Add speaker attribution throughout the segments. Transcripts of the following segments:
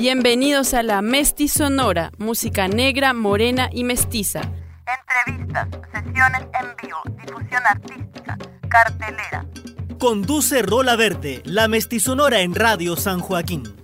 Speaker 1: Bienvenidos a la Mesti Sonora, música negra, morena y mestiza.
Speaker 2: Entrevistas, sesiones en vivo, difusión artística, cartelera.
Speaker 3: Conduce Rola Verde, la Sonora en Radio San Joaquín.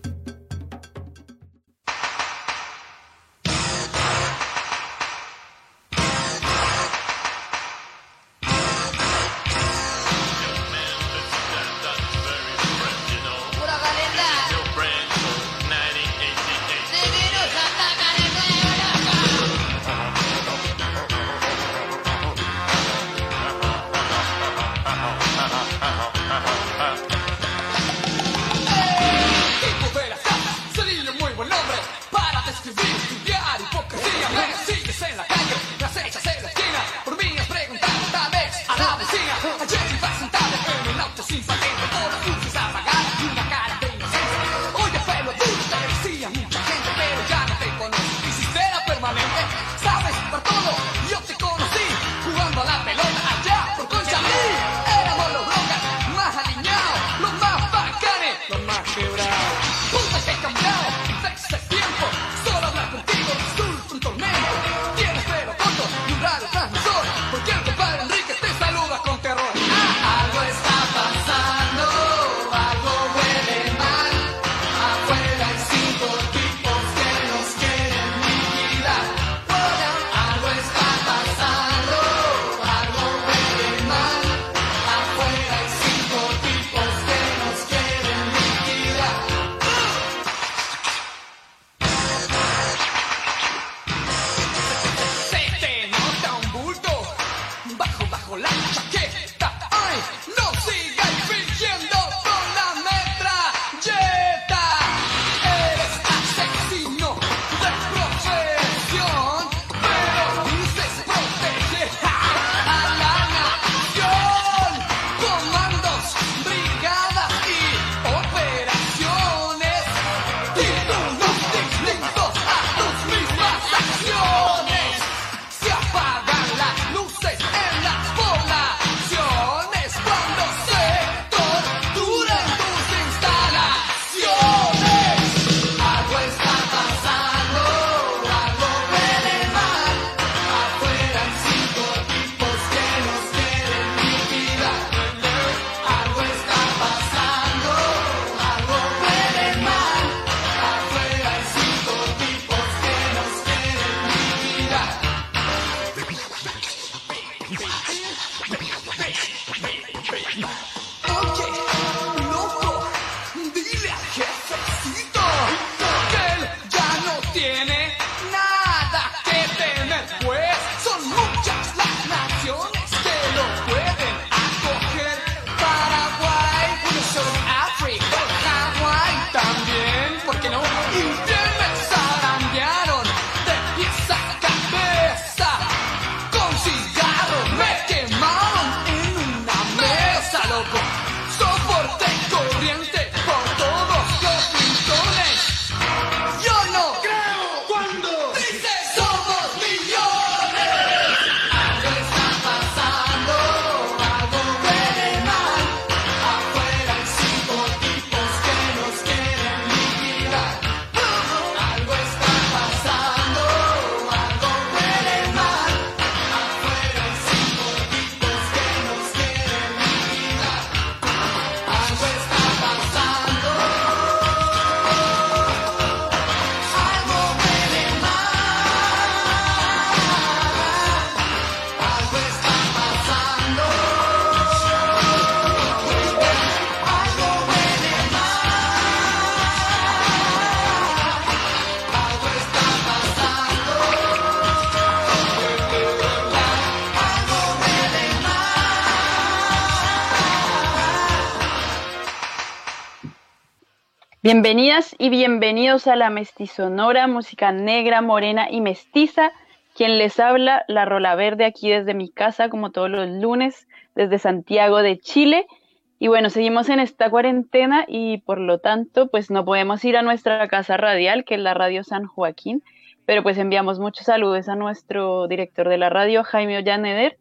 Speaker 1: Bienvenidas y bienvenidos a la Mestizonora, música negra, morena y mestiza. Quien les habla, la Rola Verde, aquí desde mi casa, como todos los lunes, desde Santiago de Chile. Y bueno, seguimos en esta cuarentena y por lo tanto, pues no podemos ir a nuestra casa radial, que es la Radio San Joaquín, pero pues enviamos muchos saludos a nuestro director de la radio, Jaime Ollaneder,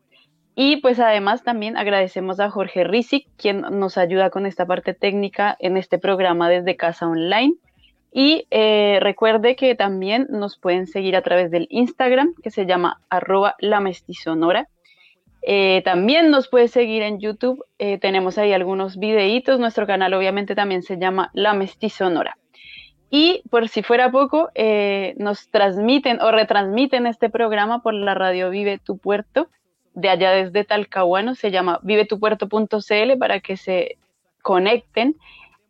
Speaker 1: y pues además también agradecemos a Jorge Rizik, quien nos ayuda con esta parte técnica en este programa desde casa online. Y eh, recuerde que también nos pueden seguir a través del Instagram, que se llama arroba la. Eh, también nos puede seguir en YouTube. Eh, tenemos ahí algunos videitos. Nuestro canal obviamente también se llama La Mestizonora. Y por si fuera poco, nos transmiten o retransmiten este programa por la radio Vive tu Puerto, de allá desde Talcahuano. Se llama vivetupuerto.cl para que se conecten.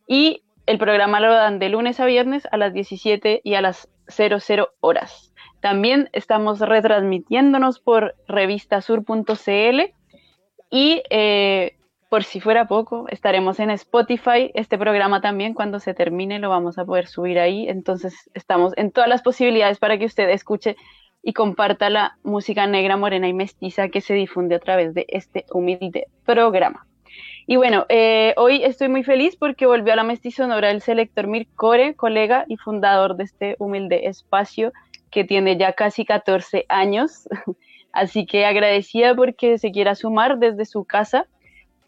Speaker 1: Y el programa lo dan de lunes a viernes a las 17 y a las 00 horas. También estamos retransmitiéndonos por revistasur.cl y eh, por si fuera poco, estaremos en Spotify. Este programa también cuando se termine lo vamos a poder subir ahí. Entonces estamos en todas las posibilidades para que usted escuche y comparta la música negra, morena y mestiza que se difunde a través de este humilde programa. Y bueno, eh, hoy estoy muy feliz porque volvió a la mestizonora el selector Mircore, colega y fundador de este humilde espacio que tiene ya casi 14 años. Así que agradecida porque se quiera sumar desde su casa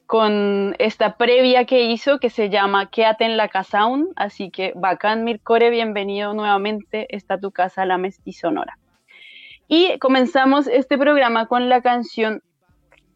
Speaker 1: con esta previa que hizo que se llama Quédate en la casa aún. Así que bacán Mircore, bienvenido nuevamente. Está tu casa, la mestizonora. Y comenzamos este programa con la canción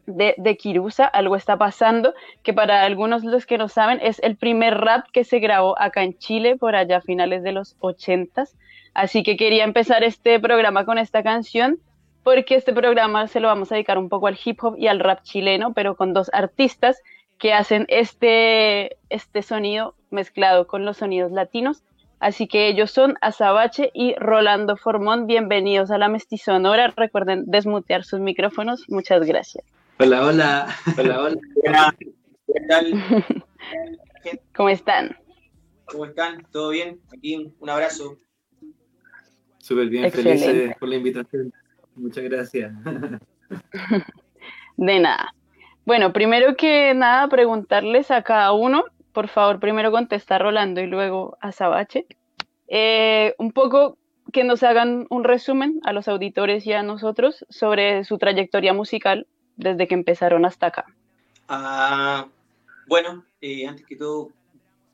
Speaker 1: de, de Kirusa, algo está pasando, que para algunos los que no saben es el primer rap que se grabó acá en Chile por allá a finales de los ochentas. Así que quería empezar este programa con esta canción porque este programa se lo vamos a dedicar un poco al hip hop y al rap chileno, pero con dos artistas que hacen este, este sonido mezclado con los sonidos latinos. Así que ellos son Azabache y Rolando Formón. Bienvenidos a la Mestizonora. Recuerden desmutear sus micrófonos. Muchas gracias.
Speaker 4: Hola, hola. Hola, hola. ¿Qué tal?
Speaker 1: ¿Cómo están?
Speaker 4: ¿Cómo están? ¿Todo bien? Aquí un abrazo.
Speaker 5: Súper bien, felices por la invitación. Muchas gracias.
Speaker 1: De nada. Bueno, primero que nada, preguntarles a cada uno, por favor, primero contesta Rolando y luego a Sabache, eh, un poco que nos hagan un resumen a los auditores y a nosotros sobre su trayectoria musical desde que empezaron hasta acá?
Speaker 4: Ah, bueno, eh, antes que todo,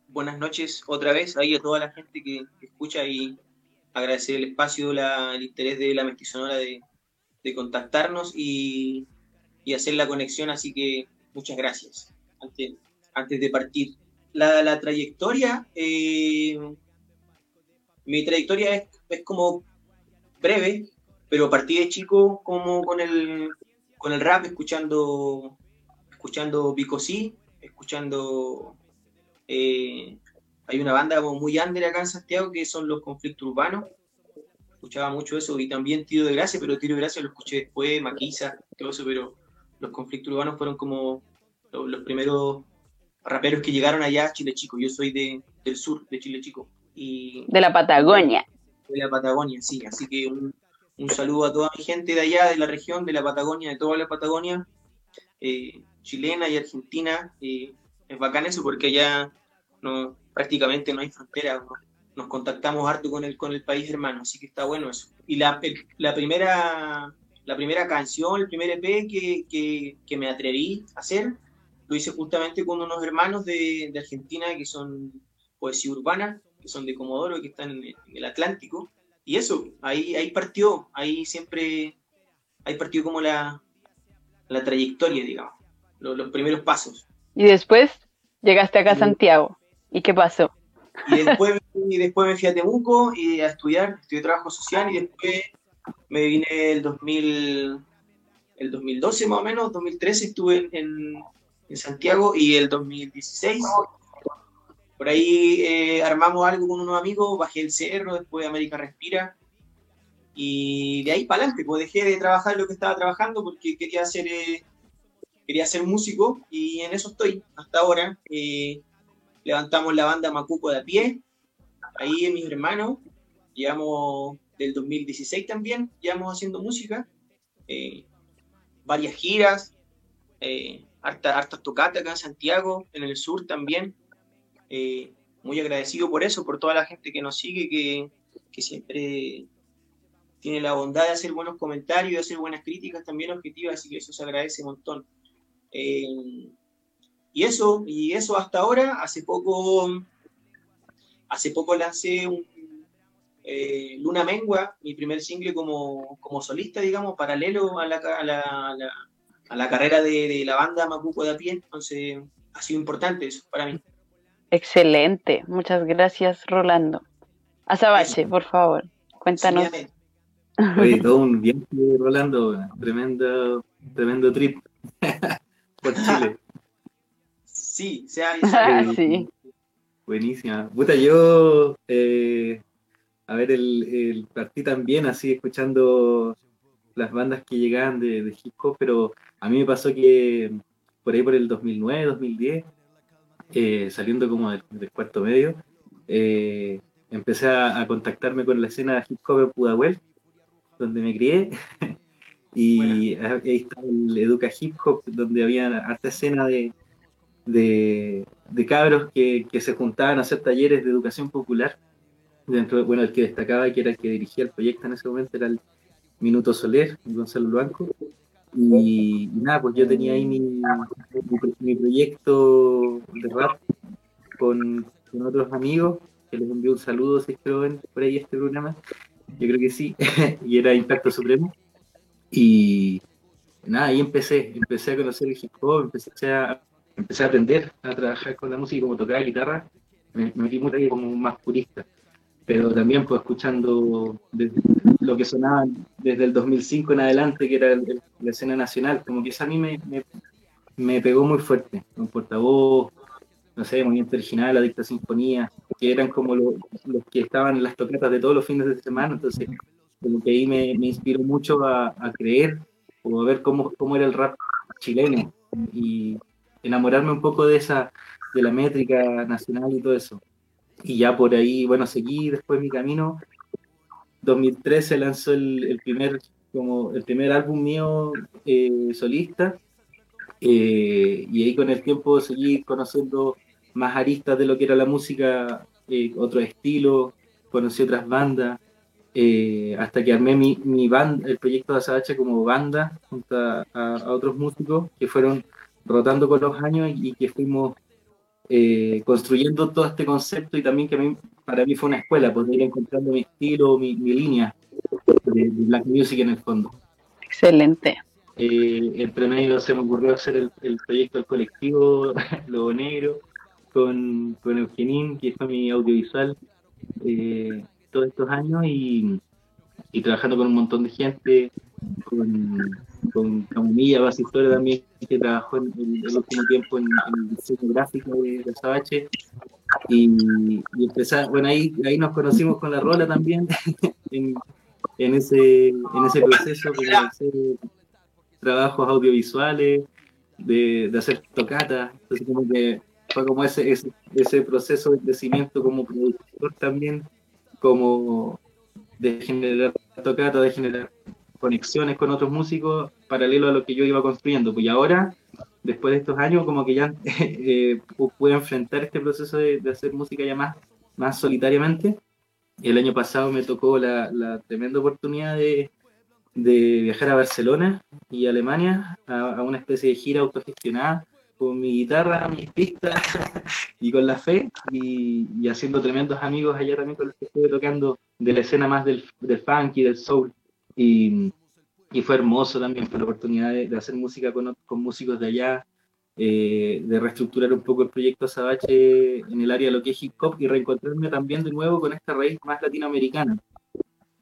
Speaker 4: buenas noches otra vez ahí a toda la gente que, escucha y agradecer el espacio, el interés de la mestizonora de, de contactarnos y, y, hacer la conexión, así que muchas gracias antes, antes de partir. La, la trayectoria, eh, mi trayectoria es, es como breve, pero partí de chico como con el, con el rap, escuchando, escuchando Pico Sí, escuchando... Eh, hay una banda muy under acá en Santiago que son los conflictos urbanos. Escuchaba mucho eso y también Tiro de Gracia, pero Tiro de Gracia lo escuché después, Maquisa, todo eso, pero los conflictos urbanos fueron como los, primeros raperos que llegaron allá a Chile Chico. Yo soy de, del sur de Chile Chico. Y,
Speaker 1: de la Patagonia.
Speaker 4: De la Patagonia, sí. Así que un, un saludo a toda mi gente de allá, de la región, de la Patagonia, de toda la Patagonia, eh, chilena y argentina. Eh, es bacán eso porque allá no, prácticamente no hay frontera. Nos contactamos harto con el, con el país hermano, así que está bueno eso. Y la, la primera, la primera canción, el primer EP que, que, me atreví a hacer, lo hice justamente con unos hermanos de, de Argentina que son poesía urbana, que son de Comodoro, que están en el Atlántico y eso, ahí, ahí partió, ahí siempre, ahí partió como la, la trayectoria, digamos, los, primeros pasos.
Speaker 1: Y después llegaste acá a Santiago. ¿Y qué pasó?
Speaker 4: Y después, y después me fui a Temuco y a estudiar, estudié trabajo social y después me vine el 2000, el 2012 más o menos, 2013 estuve en, en Santiago y el 2016 por ahí eh, armamos algo con unos amigos, bajé el cerro, después América Respira. Y de ahí para adelante, pues dejé de trabajar lo que estaba trabajando porque quería ser, eh, quería ser músico y en eso estoy hasta ahora. Eh, levantamos la banda Macuco de a pie, ahí mis hermanos, llevamos del 2016 también, llevamos haciendo música, varias giras, hartas harta tocatas acá en Santiago, en el sur también. Eh, muy agradecido por eso, por toda la gente que nos sigue, que, siempre tiene la bondad de hacer buenos comentarios, de hacer buenas críticas también objetivas, así que eso se agradece un montón. Eh, y eso, y eso hasta ahora, hace poco hace poco lancé un, eh, Luna Mengua, mi primer single como, como solista, digamos, paralelo a la, carrera de, la banda Macuco de a pie, entonces ha sido importante eso para mí.
Speaker 1: Excelente, muchas gracias Rolando. Azabache, por favor, cuéntanos.
Speaker 5: Oye, todo un viaje, Rolando, tremendo, tremendo trip por Chile.
Speaker 4: Sí, sea,
Speaker 1: sí.
Speaker 5: Buenísima. Puta, yo eh, a ver, el, el, partí también así escuchando las bandas que llegaban de, de, hip hop, pero a mí me pasó que por ahí por el 2009, 2010, eh, saliendo como del, cuarto medio, eh, empecé a, contactarme con la escena hip hop en Pudahuel, donde me crié, y ahí está el Educa Hip Hop, donde había harta escena de, de, de cabros que, que se juntaban a hacer talleres de educación popular. Dentro, bueno, el que destacaba, que era el que dirigía el proyecto en ese momento, era el Minuto Soler, Gonzalo Blanco. Y, nada, pues yo tenía ahí mi, mi, proyecto de rap con, con, otros amigos, que les envío un saludo si ven por ahí este programa. Yo creo que sí, y era Impacto Supremo. Y nada, ahí empecé, empecé a conocer el hip hop, empecé a, empecé a aprender a trabajar con la música, como tocar guitarra, me, me metí muy como más purista pero también pues escuchando lo que sonaba desde el 2005 en adelante, que era la escena nacional, como que eso a mí me, me, pegó muy fuerte, un portavoz, no sé, Movimiento Original, La Dicta Sinfonía, que eran como los que estaban en las toquetas de todos los fines de semana, entonces como que ahí me, me inspiró mucho a, a, creer o a ver cómo, cómo era el rap chileno y enamorarme un poco de esa, de la métrica nacional y todo eso y ya por ahí, bueno, seguí después mi camino. 2013 lanzó el, primer, como el primer álbum mío eh, solista eh, y ahí con el tiempo seguí conociendo más aristas de lo que era la música, eh, otro estilo, conocí otras bandas, hasta que armé mi, mi banda, el proyecto de Azabache como banda junto a, otros músicos que fueron rotando con los años y que fuimos eh, construyendo todo este concepto y también que a mí, para mí fue una escuela, poder ir encontrando mi estilo, mi, mi línea de, Black Music en el fondo.
Speaker 1: Excelente.
Speaker 5: Eh, entre medio se me ocurrió hacer el, el proyecto del colectivo Lobo Negro con, con Eugenín, que fue mi audiovisual eh, todos estos años y, y trabajando con un montón de gente, con, con Camomilla Basistore también, que trabajó en, el último tiempo en, el diseño gráfico de, de Sabache. Y, y empezar, bueno, ahí, ahí nos conocimos con la Rola también, en, en, ese, en ese proceso de hacer trabajos audiovisuales, de, de hacer tocatas. Entonces, como que fue como ese, ese, ese proceso de crecimiento como productor también, como de generar tocatas, de generar conexiones con otros músicos paralelo a lo que yo iba construyendo. Pues ahora, después de estos años, como que ya eh, pude enfrentar este proceso de, hacer música ya más, más solitariamente. El año pasado me tocó la, la tremenda oportunidad de, de, viajar a Barcelona y Alemania a, una especie de gira autogestionada con mi guitarra, mis pistas y con la fe y, y, haciendo tremendos amigos allá también con los que estuve tocando de la escena más del, del funk y del soul. Y, y fue hermoso también, fue la oportunidad de, hacer música con, con, músicos de allá, eh, de reestructurar un poco el proyecto Sabache en el área de lo que es hip hop y reencontrarme también de nuevo con esta raíz más latinoamericana.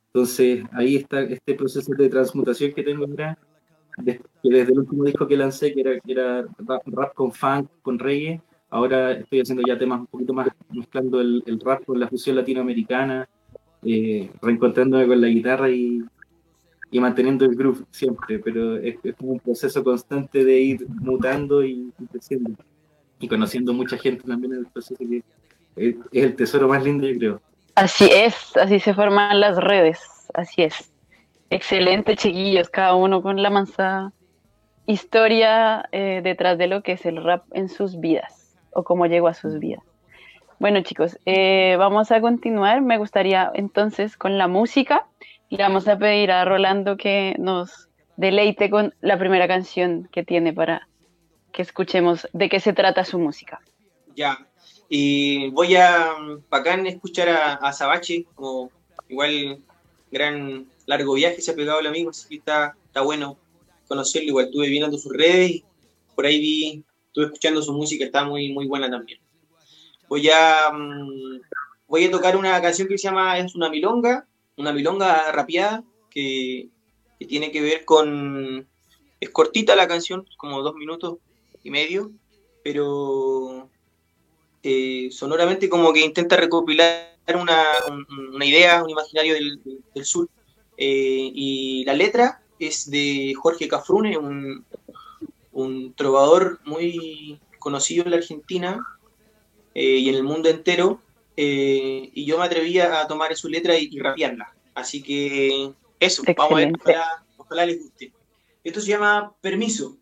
Speaker 5: Entonces ahí está este proceso de transmutación que tengo ahora, que desde el último disco que lancé, que era, que era rap, con funk, con reggae, ahora estoy haciendo ya temas un poquito más mezclando el, el rap con la fusión latinoamericana, eh, reencontrándome con la guitarra y, y manteniendo el groove siempre, pero es, es, un proceso constante de ir mutando y, creciendo. Y conociendo mucha gente también en el proceso, que es, el tesoro más lindo, yo creo.
Speaker 1: Así es, así se forman las redes, así es. Excelente, chiquillos, cada uno con la mansa historia eh, detrás de lo que es el rap en sus vidas, o cómo llegó a sus vidas. Bueno, chicos, eh, vamos a continuar. Me gustaría entonces con la música. Y vamos a pedir a Rolando que nos deleite con la primera canción que tiene para que escuchemos de qué se trata su música.
Speaker 4: Ya. Y voy a bacán escuchar a, a Sabache, como igual gran largo viaje se ha pegado el amigo, así que está, está bueno conocerlo. Igual estuve viendo sus redes y por ahí vi, estuve escuchando su música, está muy, muy buena también. Voy a, mm, voy a tocar una canción que se llama Es una milonga, una milonga rapeada que, tiene que ver con. Es cortita la canción, como dos minutos y medio, pero eh, sonoramente como que intenta recopilar una, un- una idea, un imaginario del, del sur. Eh, y la letra es de Jorge Cafrune, un, un trovador muy conocido en la Argentina eh, y en el mundo entero. Eh, y yo me atreví a tomar su letra y, y rapearla. Así que eso, vamos a ver, ojalá, ojalá les guste. Esto se llama Permiso.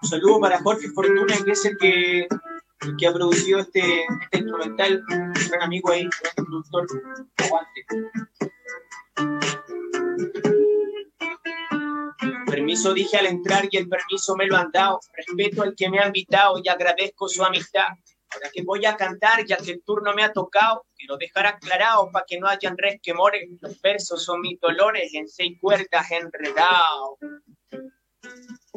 Speaker 4: Un saludo para Jorge Fortuna, que es el que, el que ha producido este, este instrumental. Un gran amigo ahí, gran productor. Aguante. Permiso dije al entrar y el permiso me lo han dado. Respeto al que me ha invitado y agradezco su amistad. Ahora que voy a cantar, ya que el turno me ha tocado, quiero dejar aclarado para que no hayan resquemores. Los versos son mis dolores en seis cuerdas enredados.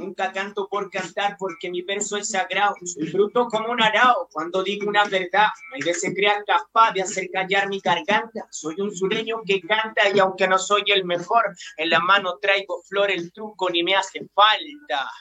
Speaker 4: Nunca canto por cantar porque mi verso es sagrado. Soy bruto como un arao cuando digo una verdad. Hay crea capaz de hacer callar mi garganta. Soy un sureño que canta y aunque no soy el mejor, en la mano traigo flor, el truco ni me hace falta.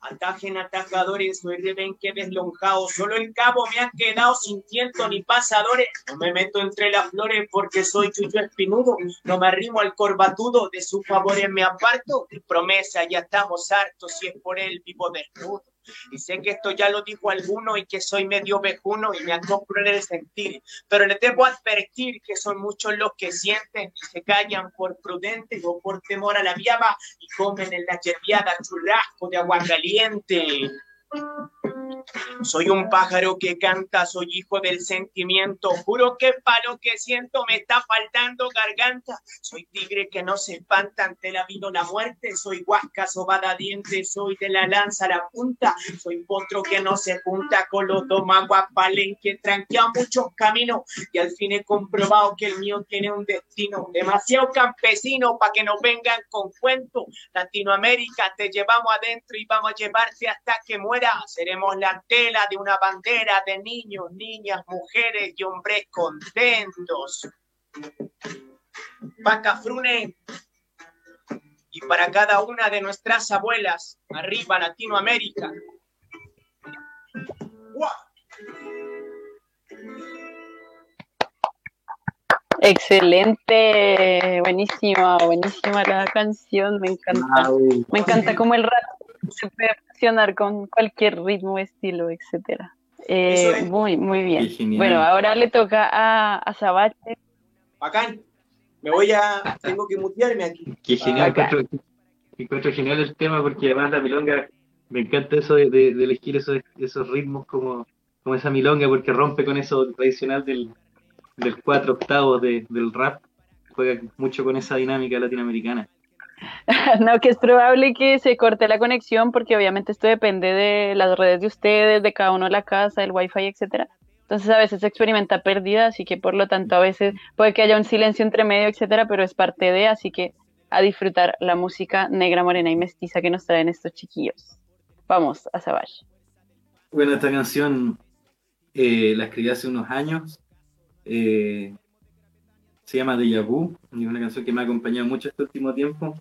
Speaker 4: Atajen atacadores, soy rebenque deslonjado. Solo el cabo me han quedado sin tiento ni pasadores. No me meto entre las flores porque soy chucho espinudo. No me arrimo al corbatudo, de sus favores me aparto. Promesa ya estamos hartos, si es por él vivo desnudo. Y sé que esto ya lo dijo alguno y que soy medio vejuno y me acoplo en el sentir. Pero les debo advertir que son muchos los que sienten y se callan por prudentes o por temor a la viaba y comen en la yerbiada churrasco de agua caliente. Soy un pájaro que canta, soy hijo del sentimiento. Juro que para lo que siento me está faltando garganta. Soy tigre que no se espanta ante la vida o la muerte. Soy huasca sobada diente, soy de la lanza a la punta. Soy potro que no se junta con los domagua palenque. Tranquea muchos caminos y al fin he comprobado que el mío tiene un destino. Demasiado campesino para que nos vengan con cuento. Latinoamérica te llevamos adentro y vamos a llevarte hasta que Seremos la tela de una bandera de niños, niñas, mujeres y hombres contentos. Pacafrune. Y para cada una de nuestras abuelas, arriba Latinoamérica.
Speaker 1: Excelente, buenísima, buenísima la canción, me encanta. Me encanta cómo el rap se puede fusionar con cualquier ritmo, estilo, etcétera. Eh,
Speaker 4: es.
Speaker 1: muy, muy bien. Bueno, ahora le toca a, a Sabache.
Speaker 4: Bacán. Me voy a. Tengo que mutearme aquí.
Speaker 5: Qué genial, encuentro, encuentro genial el tema porque además la milonga, me encanta eso de, de- de elegir esos, esos ritmos como, como esa milonga porque rompe con eso tradicional del, del cuatro octavos de- del rap, juega mucho con esa dinámica latinoamericana.
Speaker 1: No, que es probable que se corte la conexión porque obviamente esto depende de las redes de ustedes, de cada uno de la casa, el wifi, etcétera. Entonces a veces se experimenta pérdida, así que por lo tanto a veces puede que haya un silencio entre medio, etcétera, pero es parte de, así que a disfrutar la música negra, morena y mestiza que nos traen estos chiquillos. Vamos a Savage.
Speaker 5: Bueno, esta canción eh, la escribí hace unos años. eh, se llama Deja Vu y es una canción que me ha acompañado mucho este último tiempo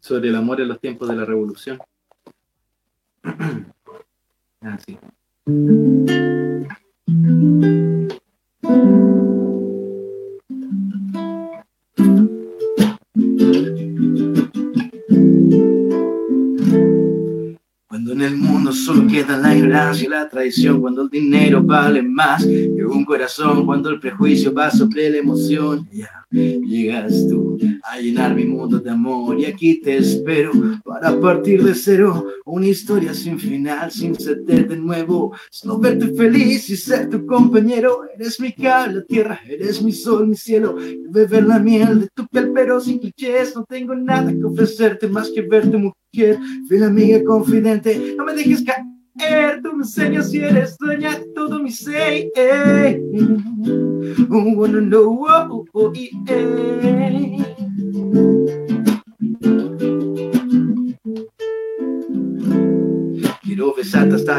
Speaker 5: sobre el amor en los tiempos de la revolución. Así. Cuando en el mundo solo
Speaker 6: queda la ignorancia y la traición cuando el dinero vale más que un corazón, cuando el prejuicio va sobre la emoción. Ya llegas tú a llenar mi mundo de amor y aquí te espero para partir de cero. Una historia sin final, sin ser de nuevo, solo verte feliz y ser tu compañero. Eres mi cable, la tierra, eres mi sol, mi cielo. Beber la miel de tu piel, pero sin clichés. No tengo nada que ofrecerte más que verte, mujer. Fiel amiga, confidente, no me dejes caer. Tú me enseñas si eres dueña de todo mi ser. Oh, wanna know, oh, oh, yeah.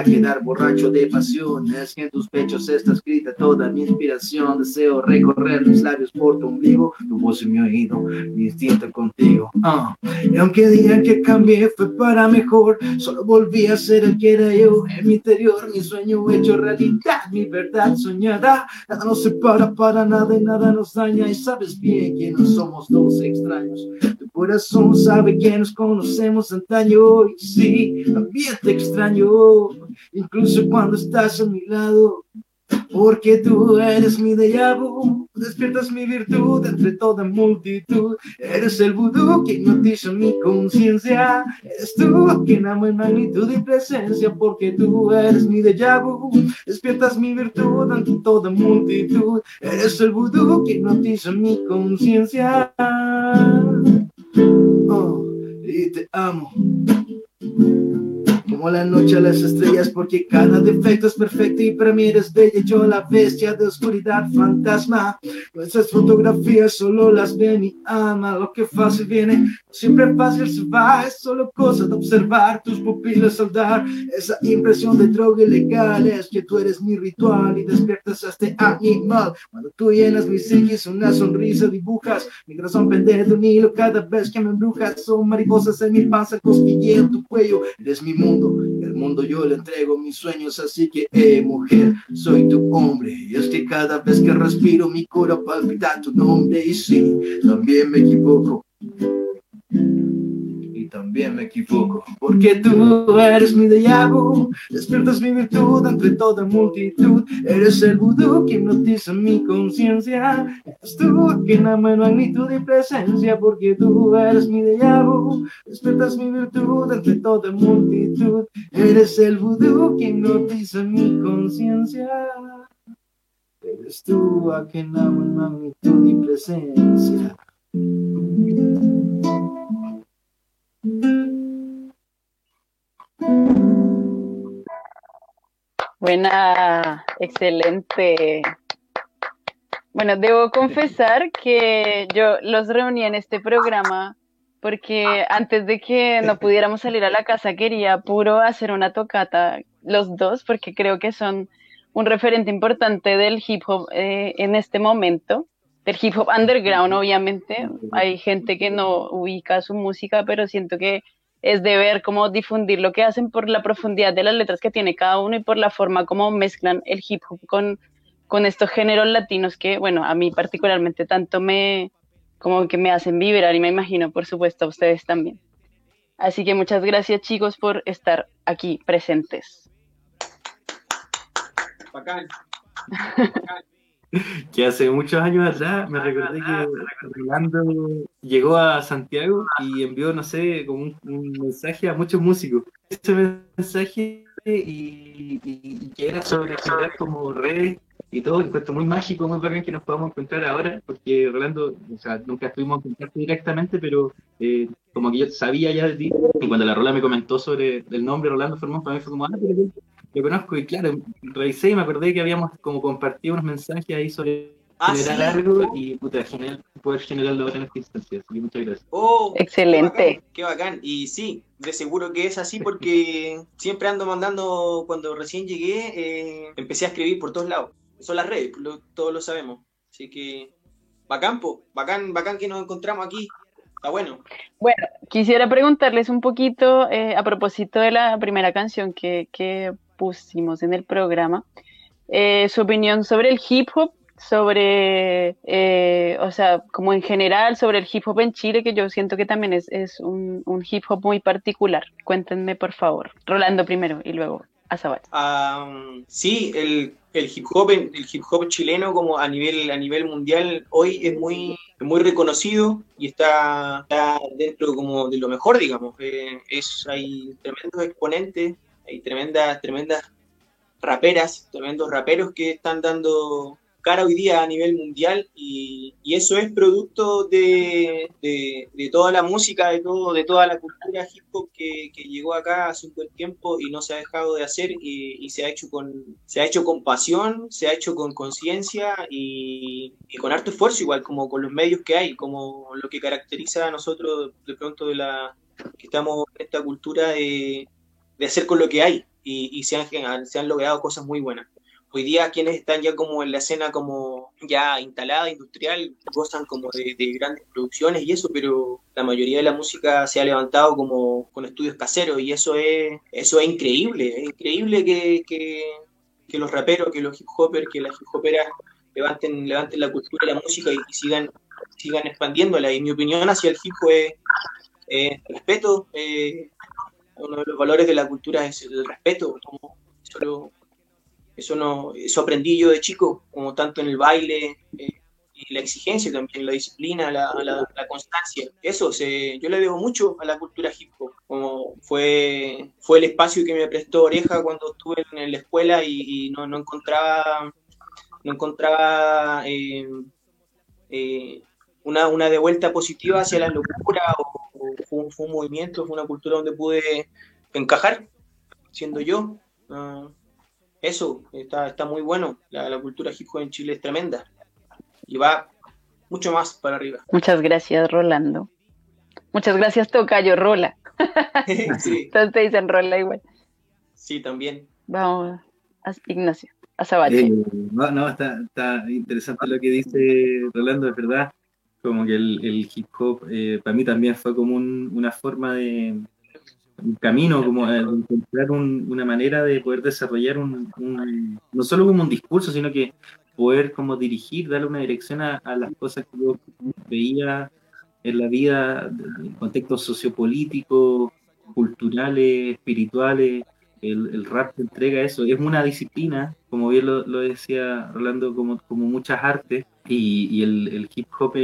Speaker 6: Quedar borracho de pasión. Es que en tus pechos está escrita toda mi inspiración. Deseo recorrer mis labios por tu ombligo, tu voz en mi oído, mi instinto contigo. Ah. Y aunque digan que cambié, fue para mejor. Solo volví a ser el que era yo en mi interior. Mi sueño hecho realidad, mi verdad soñada. Nada nos separa para nada y nada nos daña. Y sabes bien que no somos dos extraños. Tu corazón sabe que nos conocemos antaño. Y sí, también te extraño incluso cuando estás a mi lado. Porque tú eres mi déjà despiertas mi virtud entre toda multitud. Eres el vudú que hipnotiza mi conciencia. Eres tú quien amo en magnitud y presencia. Porque tú eres mi déjà vu, despiertas mi virtud entre toda multitud. Eres el vudú que hipnotiza mi conciencia. Oh, y te amo como la noche a las estrellas, porque cada defecto es perfecto y para mí eres bella. Yo la bestia de oscuridad, fantasma. Nuestras fotografías solo las ven y ama. Lo que fácil viene, siempre fácil se va. Es solo cosa de observar tus pupilas soldar. Esa impresión de droga ilegal es que tú eres mi ritual y despiertas a este animal. Cuando tú llenas mi psiquis, una sonrisa dibujas. Mi corazón pende de un hilo cada vez que me embrujas. Son mariposas en mi panza, cosquilleo en tu cuello. Eres mi mundo al mundo yo le entrego mis sueños, así que, eh, mujer, soy tu hombre. Y es que cada vez que respiro mi corazón palpita tu nombre y sí, también me equivoco también me equivoco. Porque tú eres mi déjà vu, despiertas mi virtud entre toda multitud. Eres el vudú que hipnotiza mi conciencia. Eres tú quien ama en magnitud y presencia. Porque tú eres mi déjà vu, despiertas mi virtud entre toda multitud. Eres el vudú que hipnotiza mi conciencia. Eres tú a quien amo en magnitud y presencia.
Speaker 1: Buena, excelente. Bueno, debo confesar que yo los reuní en este programa porque antes de que no pudiéramos salir a la casa quería puro hacer una tocata los dos porque creo que son un referente importante del hip hop eh, en este momento del hip hop underground, obviamente. Hay gente que no ubica su música, pero siento que es de ver cómo difundir lo que hacen por la profundidad de las letras que tiene cada uno y por la forma como mezclan el hip hop con, con estos géneros latinos que, bueno, a mí particularmente tanto me, como que me hacen vibrar y me imagino, por supuesto, a ustedes también. Así que muchas gracias chicos por estar aquí presentes.
Speaker 4: Bacán.
Speaker 5: que hace muchos años atrás me recordé que Rolando llegó a Santiago y envió, no sé, como un, mensaje a muchos músicos. Ese mensaje y, que era sobre generar como redes y todo, encuentro muy mágico, muy bacán que nos podamos encontrar ahora, porque Rolando, o sea, nunca estuvimos en contacto directamente, pero eh, como que yo sabía ya de ti, y cuando la Rola me comentó sobre el nombre Rolando Formón, para mí fue como, ah, pero lo conozco y claro, revisé y me acordé que habíamos como compartido unos mensajes ahí sobre
Speaker 4: ah,
Speaker 5: generar algo y puta, genial poder generarlo en esta instancia. Así que muchas gracias.
Speaker 4: Oh,
Speaker 1: Excelente.
Speaker 4: Qué bacán, Y sí, de seguro que es así porque siempre ando mandando, cuando recién llegué, eh, empecé a escribir por todos lados. Son las redes, todos lo sabemos. Así que bacán, po, bacán, bacán que nos encontramos aquí. Está bueno.
Speaker 1: Bueno, quisiera preguntarles un poquito eh, a propósito de la primera canción que, que pusimos en el programa, eh, su opinión sobre el hip hop, sobre, eh, o sea, como en general, sobre el hip hop en Chile, que yo siento que también es, un, hip hop muy particular. Cuéntenme, por favor. Rolando primero y luego Azabache.
Speaker 4: Ah, sí, el, el hip hop, el hip hop chileno como a nivel, a nivel mundial hoy es muy, muy reconocido y está, está dentro como de lo mejor, digamos. Eh, es, hay tremendos exponentes, hay tremendas, tremendas raperas, tremendos raperos que están dando cara hoy día a nivel mundial y, y eso es producto de, de, toda la música, de, todo, de toda la cultura hip hop que, llegó acá hace un buen tiempo y no se ha dejado de hacer y, se, ha hecho con, se ha hecho con pasión, se ha hecho con conciencia y, y, con harto esfuerzo igual, como con los medios que hay, como lo que caracteriza a nosotros de pronto de la que estamos en esta cultura de, de hacer con lo que hay. Y, y se, han, se han logrado cosas muy buenas. Hoy día quienes están ya como en la escena como ya instalada, industrial, gozan como de, de, grandes producciones y eso, pero la mayoría de la música se ha levantado como con estudios caseros y eso es, eso es increíble, es increíble que, que, que los raperos, que los hip hoppers, que las hip hoperas levanten, levanten la cultura y la música y, y sigan, sigan expandiéndola. Y mi opinión hacia el hip hop es eh, respeto, eh, uno de los valores de la cultura es el respeto, eso, eso aprendí yo de chico, como tanto en el baile eh, y la exigencia también, la disciplina, la, constancia. Eso, yo le debo mucho a la cultura hip hop, como fue, fue el espacio que me prestó Oreja cuando estuve en la escuela y, no, no, encontraba, no encontraba eh, eh, una, una devuelta positiva hacia la locura, o fue, fue, un movimiento, fue una cultura donde pude encajar, siendo yo. Uh, eso, está, está muy bueno. La, la, cultura hip hop en Chile es tremenda. Y va mucho más para arriba.
Speaker 1: Muchas gracias, Rolando. Muchas gracias, Tocayo Rola. sí. Entonces te dicen Rola igual.
Speaker 4: Sí, también.
Speaker 1: Vamos, a Ignacio, a Sabache.
Speaker 5: Eh, no, no, está, está, interesante lo que dice Rolando, es verdad. Como que el, el hip hop eh, para mí también fue como un, una forma de, un camino, como encontrar un, una manera de poder desarrollar un, no solo como un discurso, sino que poder como dirigir, darle una dirección a, las cosas que yo veía en la vida, en contextos sociopolíticos, culturales, espirituales, el, el, rap te entrega eso, es una disciplina, como bien lo, decía Rolando, como, como muchas artes, y, y el, el, hip hop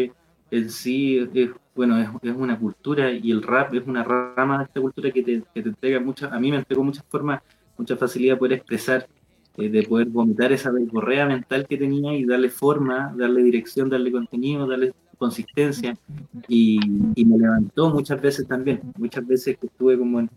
Speaker 5: en sí es, bueno, es, una cultura y el rap es una rama de esta cultura que te, que te entrega muchas, a mí me entregó muchas formas, mucha facilidad de poder expresar, eh, de poder vomitar esa verborrea mental que tenía y darle forma, darle dirección, darle contenido, darle consistencia. Y, y me levantó muchas veces también, muchas veces que estuve como en,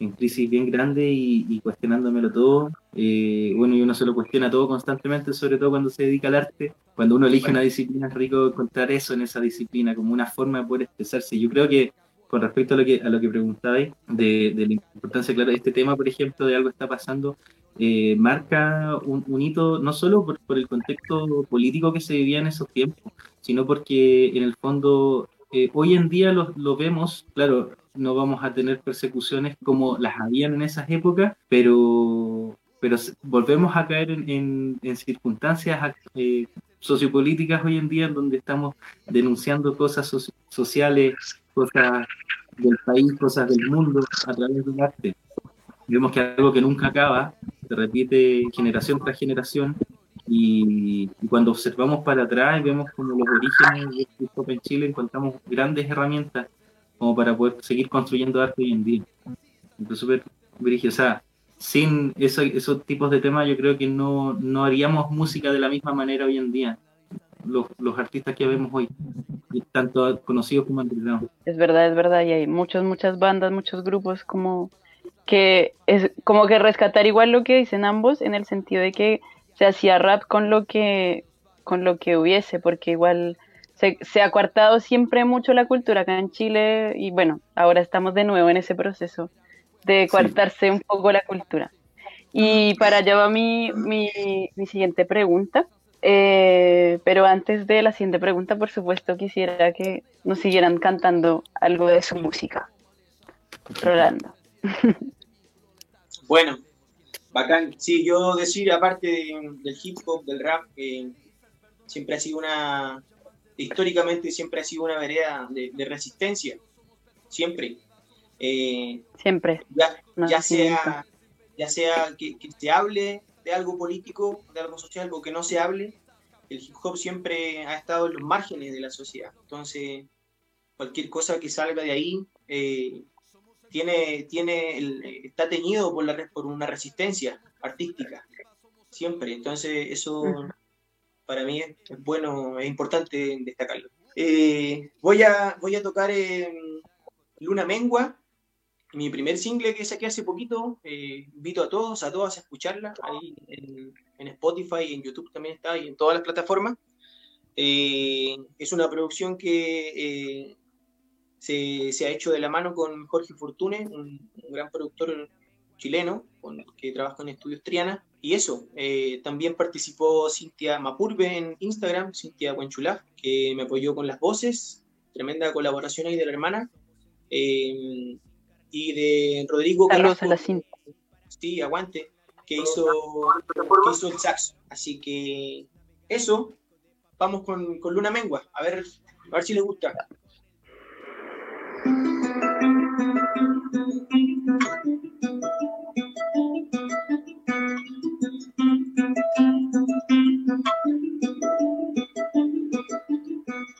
Speaker 5: en crisis bien grande y, cuestionándomelo todo. Eh, bueno, y uno se lo cuestiona todo constantemente, sobre todo cuando se dedica al arte. Cuando uno elige una disciplina es rico encontrar eso en esa disciplina, como una forma de poder expresarse. Yo creo que con respecto a lo que, a lo que preguntabais, de, la importancia, claro, de este tema, por ejemplo, de algo está pasando, eh, marca un, hito no solo por, el contexto político que se vivía en esos tiempos, sino porque en el fondo eh, hoy en día lo, lo vemos, claro, no vamos a tener persecuciones como las habían en esas épocas, pero, pero volvemos a caer en, en, en circunstancias eh, sociopolíticas hoy en día en donde estamos denunciando cosas so sociales, cosas del país, cosas del mundo a través del arte. Vemos que algo que nunca acaba, se repite generación tras generación y, y, cuando observamos para atrás y vemos como los orígenes del hip hop en Chile, encontramos grandes herramientas como para poder seguir construyendo arte hoy en día. Entonces, súper o sea, sin eso, esos tipos de temas yo creo que no, no haríamos música de la misma manera hoy en día. Los, los artistas que vemos hoy, tanto conocidos como underground.
Speaker 1: Es verdad, es verdad, y hay muchas, muchas bandas, muchos grupos como que es como que rescatar igual lo que dicen ambos en el sentido de que se hacía rap con lo que con lo que hubiese, porque igual se, se, ha coartado siempre mucho la cultura acá en Chile y bueno, ahora estamos de nuevo en ese proceso de coartarse sí. un poco la cultura. Y para allá va mi, mi, mi siguiente pregunta. Eh, pero antes de la siguiente pregunta, por supuesto, quisiera que nos siguieran cantando algo de su música. Rolando.
Speaker 4: Bueno, bacán. Sí, yo decir, aparte de, del hip hop, del rap, que siempre ha sido una, históricamente siempre ha sido una vereda de, de resistencia, siempre. Eh,
Speaker 1: siempre.
Speaker 4: Ya, no, ya sea ya sea que, que se hable de algo político, de algo social, o que no se hable, el hip hop siempre ha estado en los márgenes de la sociedad. Entonces, cualquier cosa que salga de ahí eh, tiene, tiene el- está teñido por, la, por una resistencia artística, siempre. Entonces, eso para mí es, es bueno, es importante destacarlo. Eh, voy, a, voy a tocar eh, Luna Mengua, mi primer single que saqué hace poquito. eh, invito a todos, a todas a escucharla. Ahí en, en Spotify, en YouTube también está y en todas las plataformas. Eh, es una producción que eh, se, se ha hecho de la mano con Jorge Fortune, un, un gran productor chileno con, que trabaja en Estudios Triana. Y eso, eh, también participó Cintia Mapurbe en Instagram, Cintia Huenchulá, que me apoyó con las voces. Tremenda colaboración ahí de la hermana. Eh, y de Rodrigo Carrasco,
Speaker 1: la cinta.
Speaker 4: sí, aguante, que hizo, que hizo el saxo. Así que eso, vamos con, con Luna Mengua, a ver, a ver si les gusta.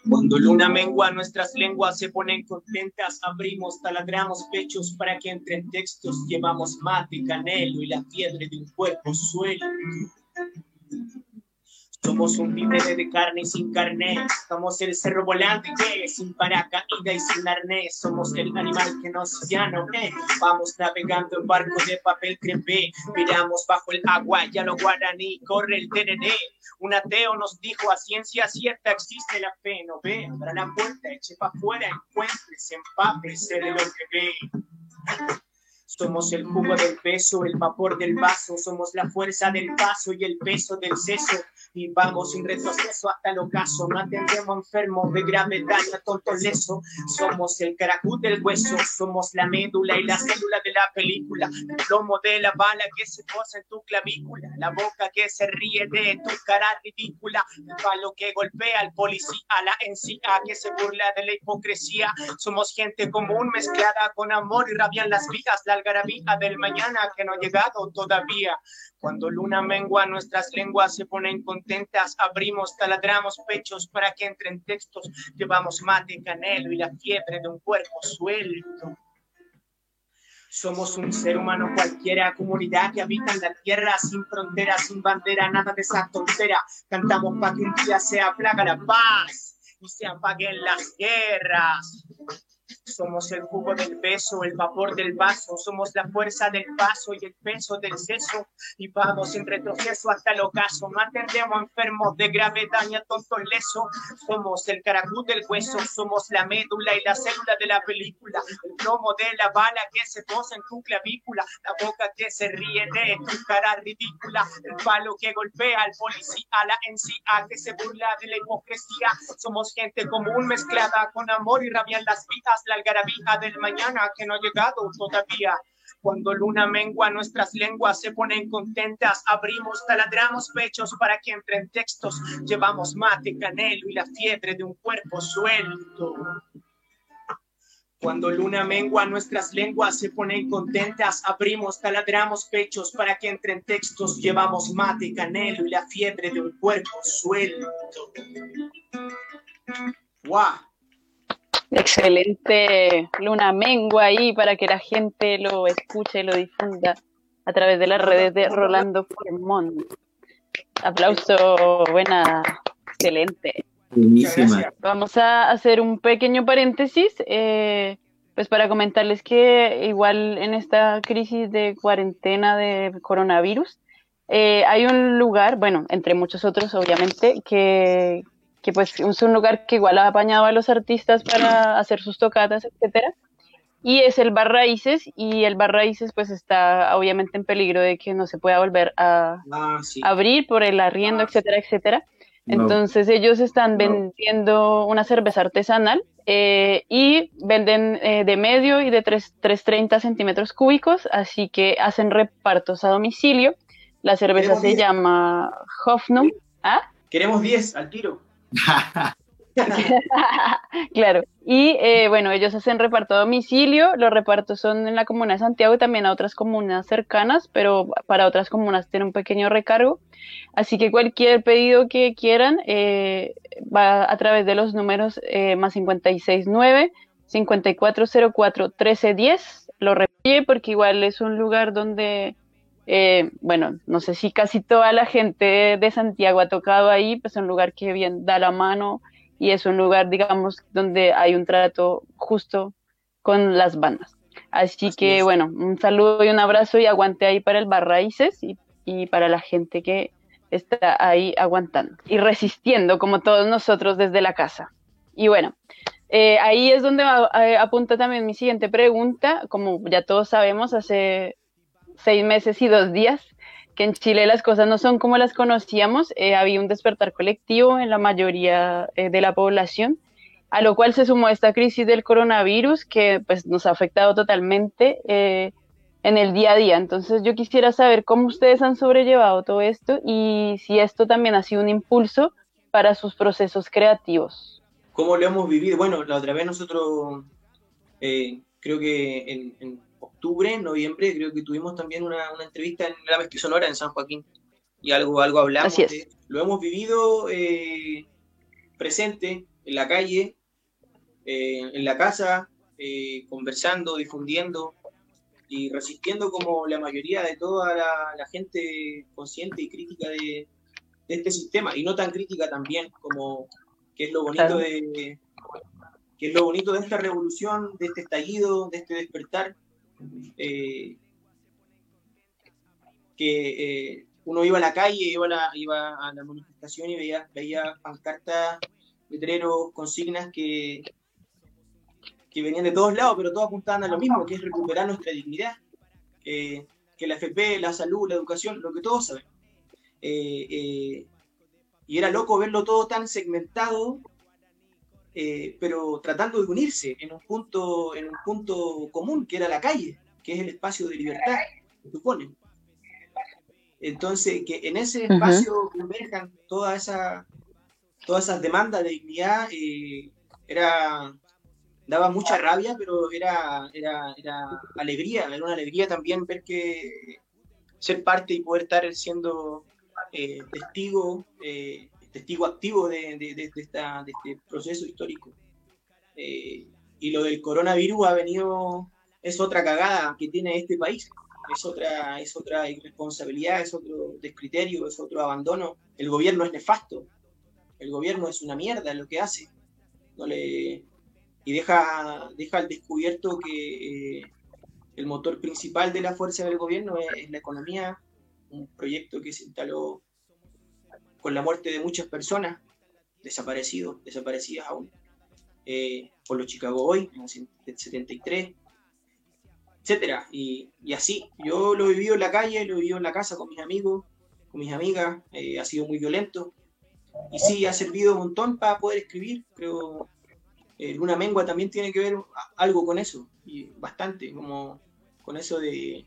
Speaker 4: Cuando luna mengua, nuestras lenguas se ponen contentas, abrimos, taladramos pechos para que entren textos, llevamos mate, canelo y la fiebre de un cuerpo suelto. Somos un vívere de carne y sin carne, somos el cerro volante que sin paracaídas y sin arnés, somos el animal que nos ya no ve. Vamos navegando en barcos de papel crepé, miramos bajo el agua y a lo guaraní corre el tereré. Un ateo nos dijo a ciencia cierta existe la fe, no ve, abra la puerta, eche para afuera, encuentre, empápese de lo que ve. Somos el jugo del peso, el vapor del vaso, somos la fuerza del paso y el peso del seso. Y vamos sin retroceso hasta el ocaso, no atendemos enfermos de gravedad y a tontos leso. Somos el caracut del hueso, somos la médula y la célula de la película. El plomo de la bala que se posa en tu clavícula, la boca que se ríe de tu cara ridícula, el palo que golpea al policía, la encía que se burla de la hipocresía. Somos gente común mezclada con amor y rabia en las vías, la algarabía del mañana que no ha llegado todavía. Cuando luna mengua, nuestras lenguas se ponen contentas, abrimos, taladramos pechos para que entren textos, llevamos mate, canelo y la fiebre de un cuerpo suelto. Somos un ser humano cualquiera, comunidad que habita en la tierra, sin fronteras, sin bandera, nada de esa tontera. Cantamos para que un día se aplaga la paz y se apaguen las guerras. Somos el jugo del beso, el vapor del vaso, somos la fuerza del paso y el peso del seso. Y vamos en retroceso hasta el ocaso, no atendemos a enfermos de gravedad ni a tontos lesos. Somos el caracut del hueso, somos la médula y la célula de la película. El plomo de la bala que se posa en tu clavícula, la boca que se ríe de tu cara ridícula, el palo que golpea al policía, la encía que se burla de la hipocresía. Somos gente común mezclada con amor y rabia en las vidas, la algarabía del mañana que no ha llegado todavía. Cuando luna mengua, nuestras lenguas se ponen contentas. Abrimos, taladramos pechos para que entren textos. Llevamos mate, canelo y la fiebre de un cuerpo suelto. Cuando luna mengua, nuestras lenguas se ponen contentas. Abrimos, taladramos pechos para que entren textos. Llevamos mate, canelo y la fiebre de un cuerpo suelto. ¡Guau!
Speaker 1: Excelente Luna Mengua ahí para que la gente lo escuche y lo difunda a través de las redes de Rolando Fremont. Aplauso, buena, excelente.
Speaker 5: Buenísima.
Speaker 1: Vamos a hacer un pequeño paréntesis, eh, pues para comentarles que igual en esta crisis de cuarentena de coronavirus, eh, hay un lugar, bueno, entre muchos otros obviamente, que, que pues es un lugar que igual ha apañado a los artistas para hacer sus tocatas, etcétera, y es el Bar Raíces, y el Bar Raíces pues está obviamente en peligro de que no se pueda volver a
Speaker 4: Ah, sí.
Speaker 1: abrir por el arriendo, etcétera, etcétera.
Speaker 5: No.
Speaker 1: Entonces ellos están vendiendo una cerveza artesanal eh, y venden eh, de medio y de tres- 330 centímetros cúbicos, así que hacen repartos a domicilio. La cerveza
Speaker 4: Queremos
Speaker 1: se
Speaker 4: diez.
Speaker 1: llama Hofnum. ¿Ah?
Speaker 4: Queremos 10 al tiro.
Speaker 1: claro. Y eh, bueno, ellos hacen reparto a domicilio. Los repartos son en la comuna de Santiago y también a otras comunas cercanas, pero para otras comunas tiene un pequeño recargo. Así que cualquier pedido que quieran eh, va a través de los números eh, más 569 5404 1310. Lo repite porque igual es un lugar donde eh, bueno, no sé si casi toda la gente de Santiago ha tocado ahí, pues es un lugar que bien da la mano y es un lugar, digamos, donde hay un trato justo con las bandas. Así, que, bueno, un saludo y un abrazo y aguante ahí para el Bar Raíces y, y para la gente que está ahí aguantando y resistiendo como todos nosotros desde la casa. Y bueno, eh, ahí es donde eh, apunta también mi siguiente pregunta. Como ya todos sabemos, hace seis meses y dos días, que en Chile las cosas no son como las conocíamos, eh, había un despertar colectivo en la mayoría eh, de la población, a lo cual se sumó esta crisis del coronavirus que pues, nos ha afectado totalmente eh, en el día a día. Entonces yo quisiera saber cómo ustedes han sobrellevado todo esto y si esto también ha sido un impulso para sus procesos creativos.
Speaker 4: ¿Cómo lo hemos vivido? Bueno, la otra vez nosotros creo que en octubre, noviembre, creo que tuvimos también una, entrevista en la Mezquita Sonora en San Joaquín y algo, algo hablamos. lo hemos vivido eh, presente en la calle, eh, en la casa, eh, conversando, difundiendo y resistiendo como la mayoría de toda la, gente consciente y crítica de, este sistema y no tan crítica también como que es lo bonito de que es lo bonito de esta revolución, de este estallido, de este despertar, eh, que eh, uno iba a la calle, iba a la, manifestación y veía, veía pancartas, letreros, consignas que, que venían de todos lados, pero todos apuntaban a lo mismo, que es recuperar nuestra dignidad, que la FP, la salud, la educación, lo que todos saben. Eh, y era loco verlo todo tan segmentado eh, pero tratando de unirse en un punto, en un punto común, que era la calle, que es el espacio de libertad, se supone. Entonces, que en ese espacio converjan todas esas todas esas demandas de dignidad, eh, era, daba mucha rabia, pero era, era, era alegría, era una alegría también ver que ser parte y poder estar siendo eh, testigo testigo activo de, este proceso histórico. Eh, y lo del coronavirus ha venido, es otra cagada que tiene este país, es otra, es otra irresponsabilidad, es otro descriterio, es otro abandono. El gobierno es nefasto, el gobierno es una mierda lo que hace. No le, y deja, deja al descubierto que eh, el motor principal de la fuerza del gobierno es la economía, un proyecto que se instaló con la muerte de muchas personas desaparecidos, desaparecidas aún, eh, por los Chicago Boys en el 73, etcétera. Y, así, yo lo vivido en la calle, lo vivido en la casa con mis amigos, con mis amigas, eh, ha sido muy violento. Y sí, ha servido un montón para poder escribir, pero eh, Luna Mengua también tiene que ver algo con eso, y bastante, como con eso de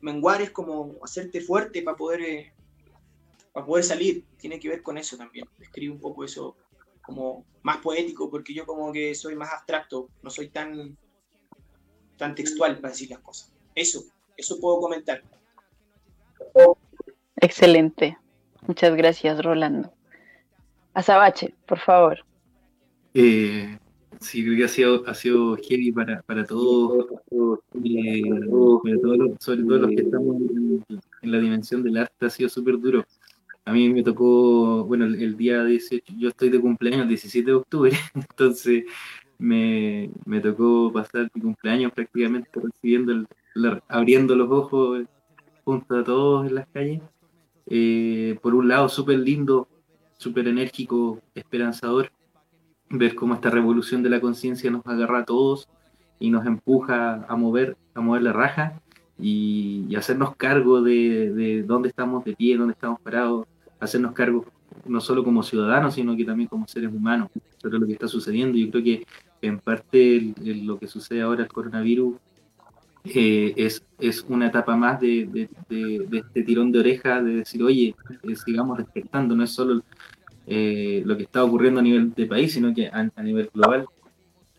Speaker 4: menguar es como hacerte fuerte para poder para poder salir, tiene que ver con eso también. Escribo un poco eso como más poético, porque yo como que soy más abstracto, no soy tan, tan textual para decir las cosas. Eso, eso puedo comentar.
Speaker 1: Excelente. Muchas gracias, Rolando. Azabache, por favor.
Speaker 5: Eh, sí, creo que ha sido, ha sido heavy para, para todos, eh, sobre todo los que estamos en, en, la dimensión del arte, ha sido súper duro. A mí me tocó, bueno, el, día 18, yo estoy de cumpleaños el 17 de octubre, entonces me, me tocó pasar mi cumpleaños prácticamente recibiendo, abriendo los ojos junto a todos en las calles. Eh, por un lado, súper lindo, súper enérgico, esperanzador, ver cómo esta revolución de la conciencia nos agarra a todos y nos empuja a mover, a mover la raja y, y hacernos cargo de, de, dónde estamos de pie, dónde estamos parados, hacernos cargo no solo como ciudadanos, sino que también como seres humanos sobre lo que está sucediendo. Yo creo que en parte lo que sucede ahora, el coronavirus, eh, es, es una etapa más de, de, este tirón de oreja, de decir, oye, eh, sigamos respetando, no es solo eh, lo que está ocurriendo a nivel de país, sino que a, a nivel global.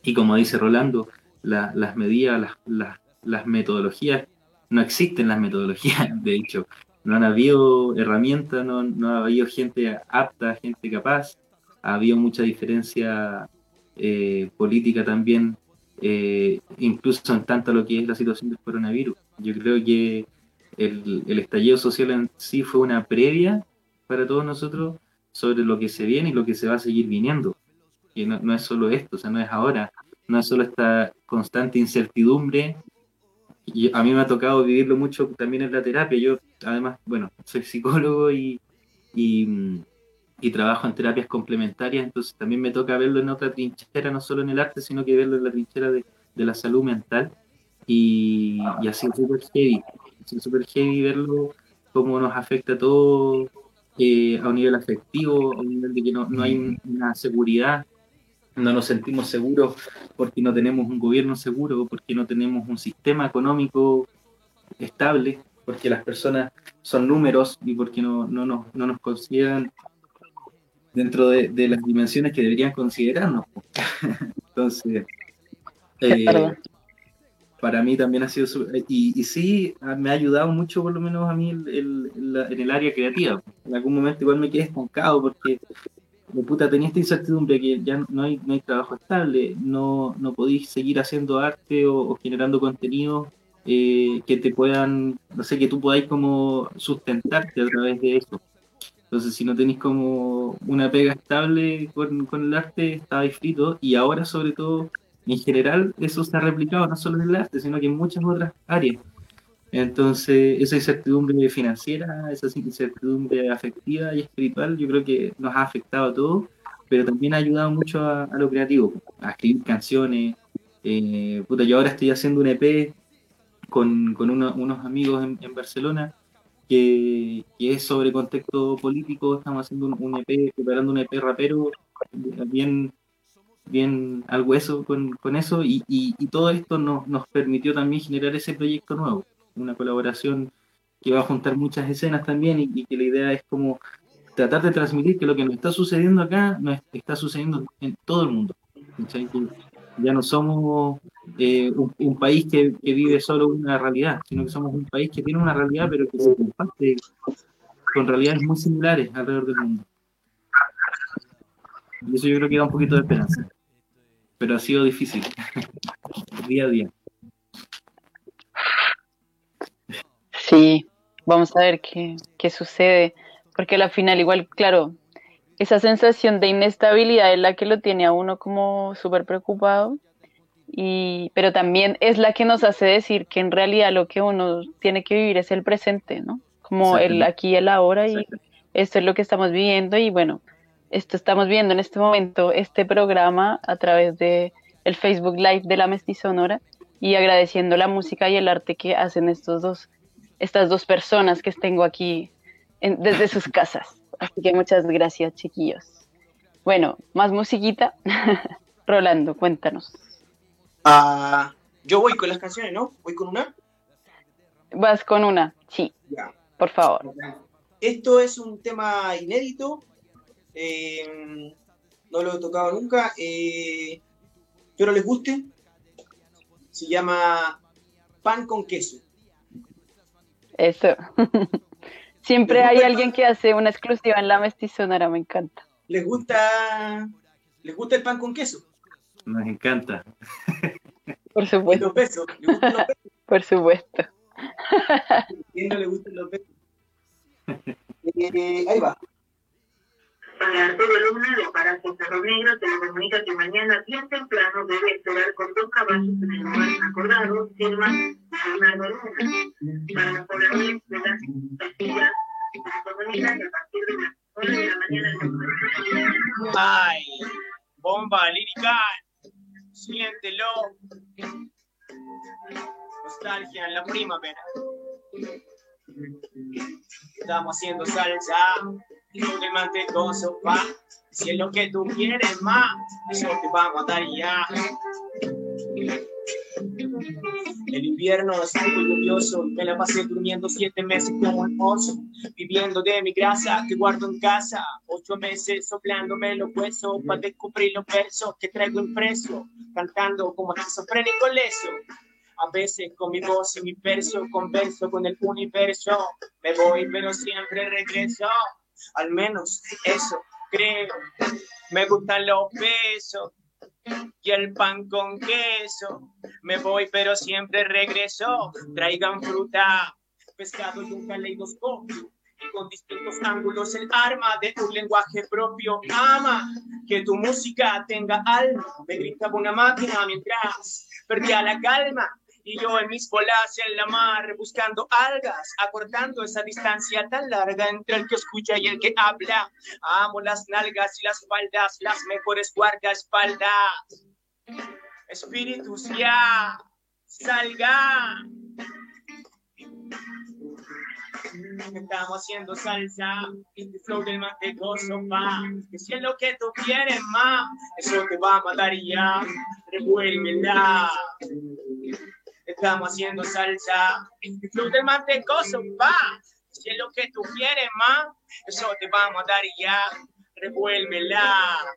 Speaker 5: Y como dice Rolando, la- las medidas, las, las- las metodologías, no existen las metodologías, de hecho, no han habido herramientas, no, ha habido gente apta, gente capaz, ha habido mucha diferencia eh, política también, eh, incluso en tanto lo que es la situación del coronavirus. Yo creo que el, el estallido social en sí fue una previa para todos nosotros sobre lo que se viene y lo que se va a seguir viniendo. Y no, no es solo esto, o sea, no es ahora, no es solo esta constante incertidumbre. Y a mí me ha tocado vivirlo mucho también en la terapia. Yo, además, bueno, soy psicólogo y, y, mm, y trabajo en terapias complementarias, entonces también me toca verlo en otra trinchera, no solo en el arte, sino que verlo en la trinchera de, de la salud mental. Y, y ha sido súper heavy, ha sido súper heavy verlo, cómo nos afecta a todos eh, a un nivel afectivo, a un nivel de que no, no hay un- una seguridad, no nos sentimos seguros porque no tenemos un gobierno seguro, porque no tenemos un sistema económico estable, porque las personas son números y porque no, no, nos, no nos consideran dentro de, de las dimensiones que deberían considerarnos. Entonces, eh, para mí también ha sido, su- y, y sí, me ha ayudado mucho por lo menos a mí el- el- en la- en el área creativa. En algún momento igual me quedé estancado porque puta, tenía esta incertidumbre que ya no hay, no hay trabajo estable, no, no podéis seguir haciendo arte o, generando contenido eh, que te puedan, no sé, que tú podáis como sustentarte a través de eso. Entonces, si no tenéis como una pega estable con, con el arte, estabais frito. Y ahora, sobre todo, en general, eso se ha replicado no solo en el arte, sino que en muchas otras áreas. Entonces, esa incertidumbre financiera, esa incertidumbre afectiva y espiritual, yo creo que nos ha afectado a todos, pero también ha ayudado mucho a, lo creativo, a escribir canciones. Eh, puta, yo ahora estoy haciendo un EP con, con uno- unos amigos en, Barcelona que, es sobre contexto político. Estamos haciendo un, EP, preparando un EP rapero bien, al hueso con, eso y, y- y todo esto nos, nos permitió también generar ese proyecto nuevo, una colaboración que va a juntar muchas escenas también y, que la idea es como tratar de transmitir que lo que nos está sucediendo acá está sucediendo en todo el mundo. ya no somos eh, un, un país que, que vive solo una realidad, sino que somos un país que tiene una realidad pero que se comparte con realidades muy similares alrededor del mundo. Y eso yo creo que da un poquito de esperanza. Pero ha sido difícil, día a día.
Speaker 1: Sí, vamos a ver qué, qué sucede, porque al final igual, claro, esa sensación de inestabilidad es la que lo tiene a uno como súper preocupado, y, pero también es la que nos hace decir que en realidad lo que uno tiene que vivir es el presente, ¿no? Como el aquí y el ahora, y esto es lo que estamos viviendo, y bueno, esto estamos viendo en este momento, este programa a través de el Facebook Live de la Mestizonora, y agradeciendo la música y el arte que hacen estos dos estas dos personas que tengo aquí en- desde sus casas. Así que muchas gracias, chiquillos. Bueno, más musiquita. Rolando, cuéntanos.
Speaker 4: Ah, yo voy con las canciones, ¿no? Voy con una.
Speaker 1: Vas con una, sí,
Speaker 4: Ya.
Speaker 1: por favor.
Speaker 4: Esto es un tema inédito. eh, no lo he tocado nunca. eh, espero les guste. Se llama Pan con queso.
Speaker 1: Eso. Siempre hay alguien que hace una exclusiva en la mestizonera, me encanta.
Speaker 4: ¿Les gusta, les gusta el pan con queso?
Speaker 5: Nos encanta.
Speaker 1: Por supuesto,
Speaker 4: Los besos. ¿Les gustan los besos?
Speaker 1: por supuesto.
Speaker 4: ¿Quién no le gustan los besos? Eh, ahí va.
Speaker 7: Para todo alumno de Paraje Cerro Negro te lo comunica que mañana bien temprano debe esperar con dos caballos en el lugar acordado, firma Leonardo Luna. Para los pobladores de la Castilla, se comunica que a partir de las 9 de la mañana
Speaker 4: Ay, bomba lírica. Siéntelo. Nostalgia en la primavera. Estamos haciendo salsa. Va. Si es lo que tú quieres más, eso te vamos a dar ya. El invierno es muy lluvioso, me la pasé durmiendo siete meses como un oso, viviendo de mi grasa que guardo en casa, ocho meses soplándome los huesos para descubrir los versos que traigo impreso, cantando como esquizofrénico leso. A veces con mi voz y mi verso converso con el universo, me voy pero siempre regreso, al menos eso creo. Me gustan los besos y el pan con queso. Me voy, pero siempre regreso. Traigan fruta, pescado y un caleidoscopio. Y con distintos ángulos el arma de un lenguaje propio. Ama que tu música tenga alma. Me gritaba una máquina mientras perdía la calma. Y yo en mis bolas en la mar, buscando algas, acortando esa distancia tan larga entre el que escucha y el que habla. Amo las nalgas y las faldas, las mejores guardaespaldas. Espíritus ya, salga. Estamos haciendo salsa, este flow del mantecoso va. Que si es lo que tú quieres más, eso te va a matar y ya, revuélvela. Estamos haciendo salsa. El club del mantecoso va. Si es lo que tú quieres más, eso te vamos a dar y ya. Revuélvela.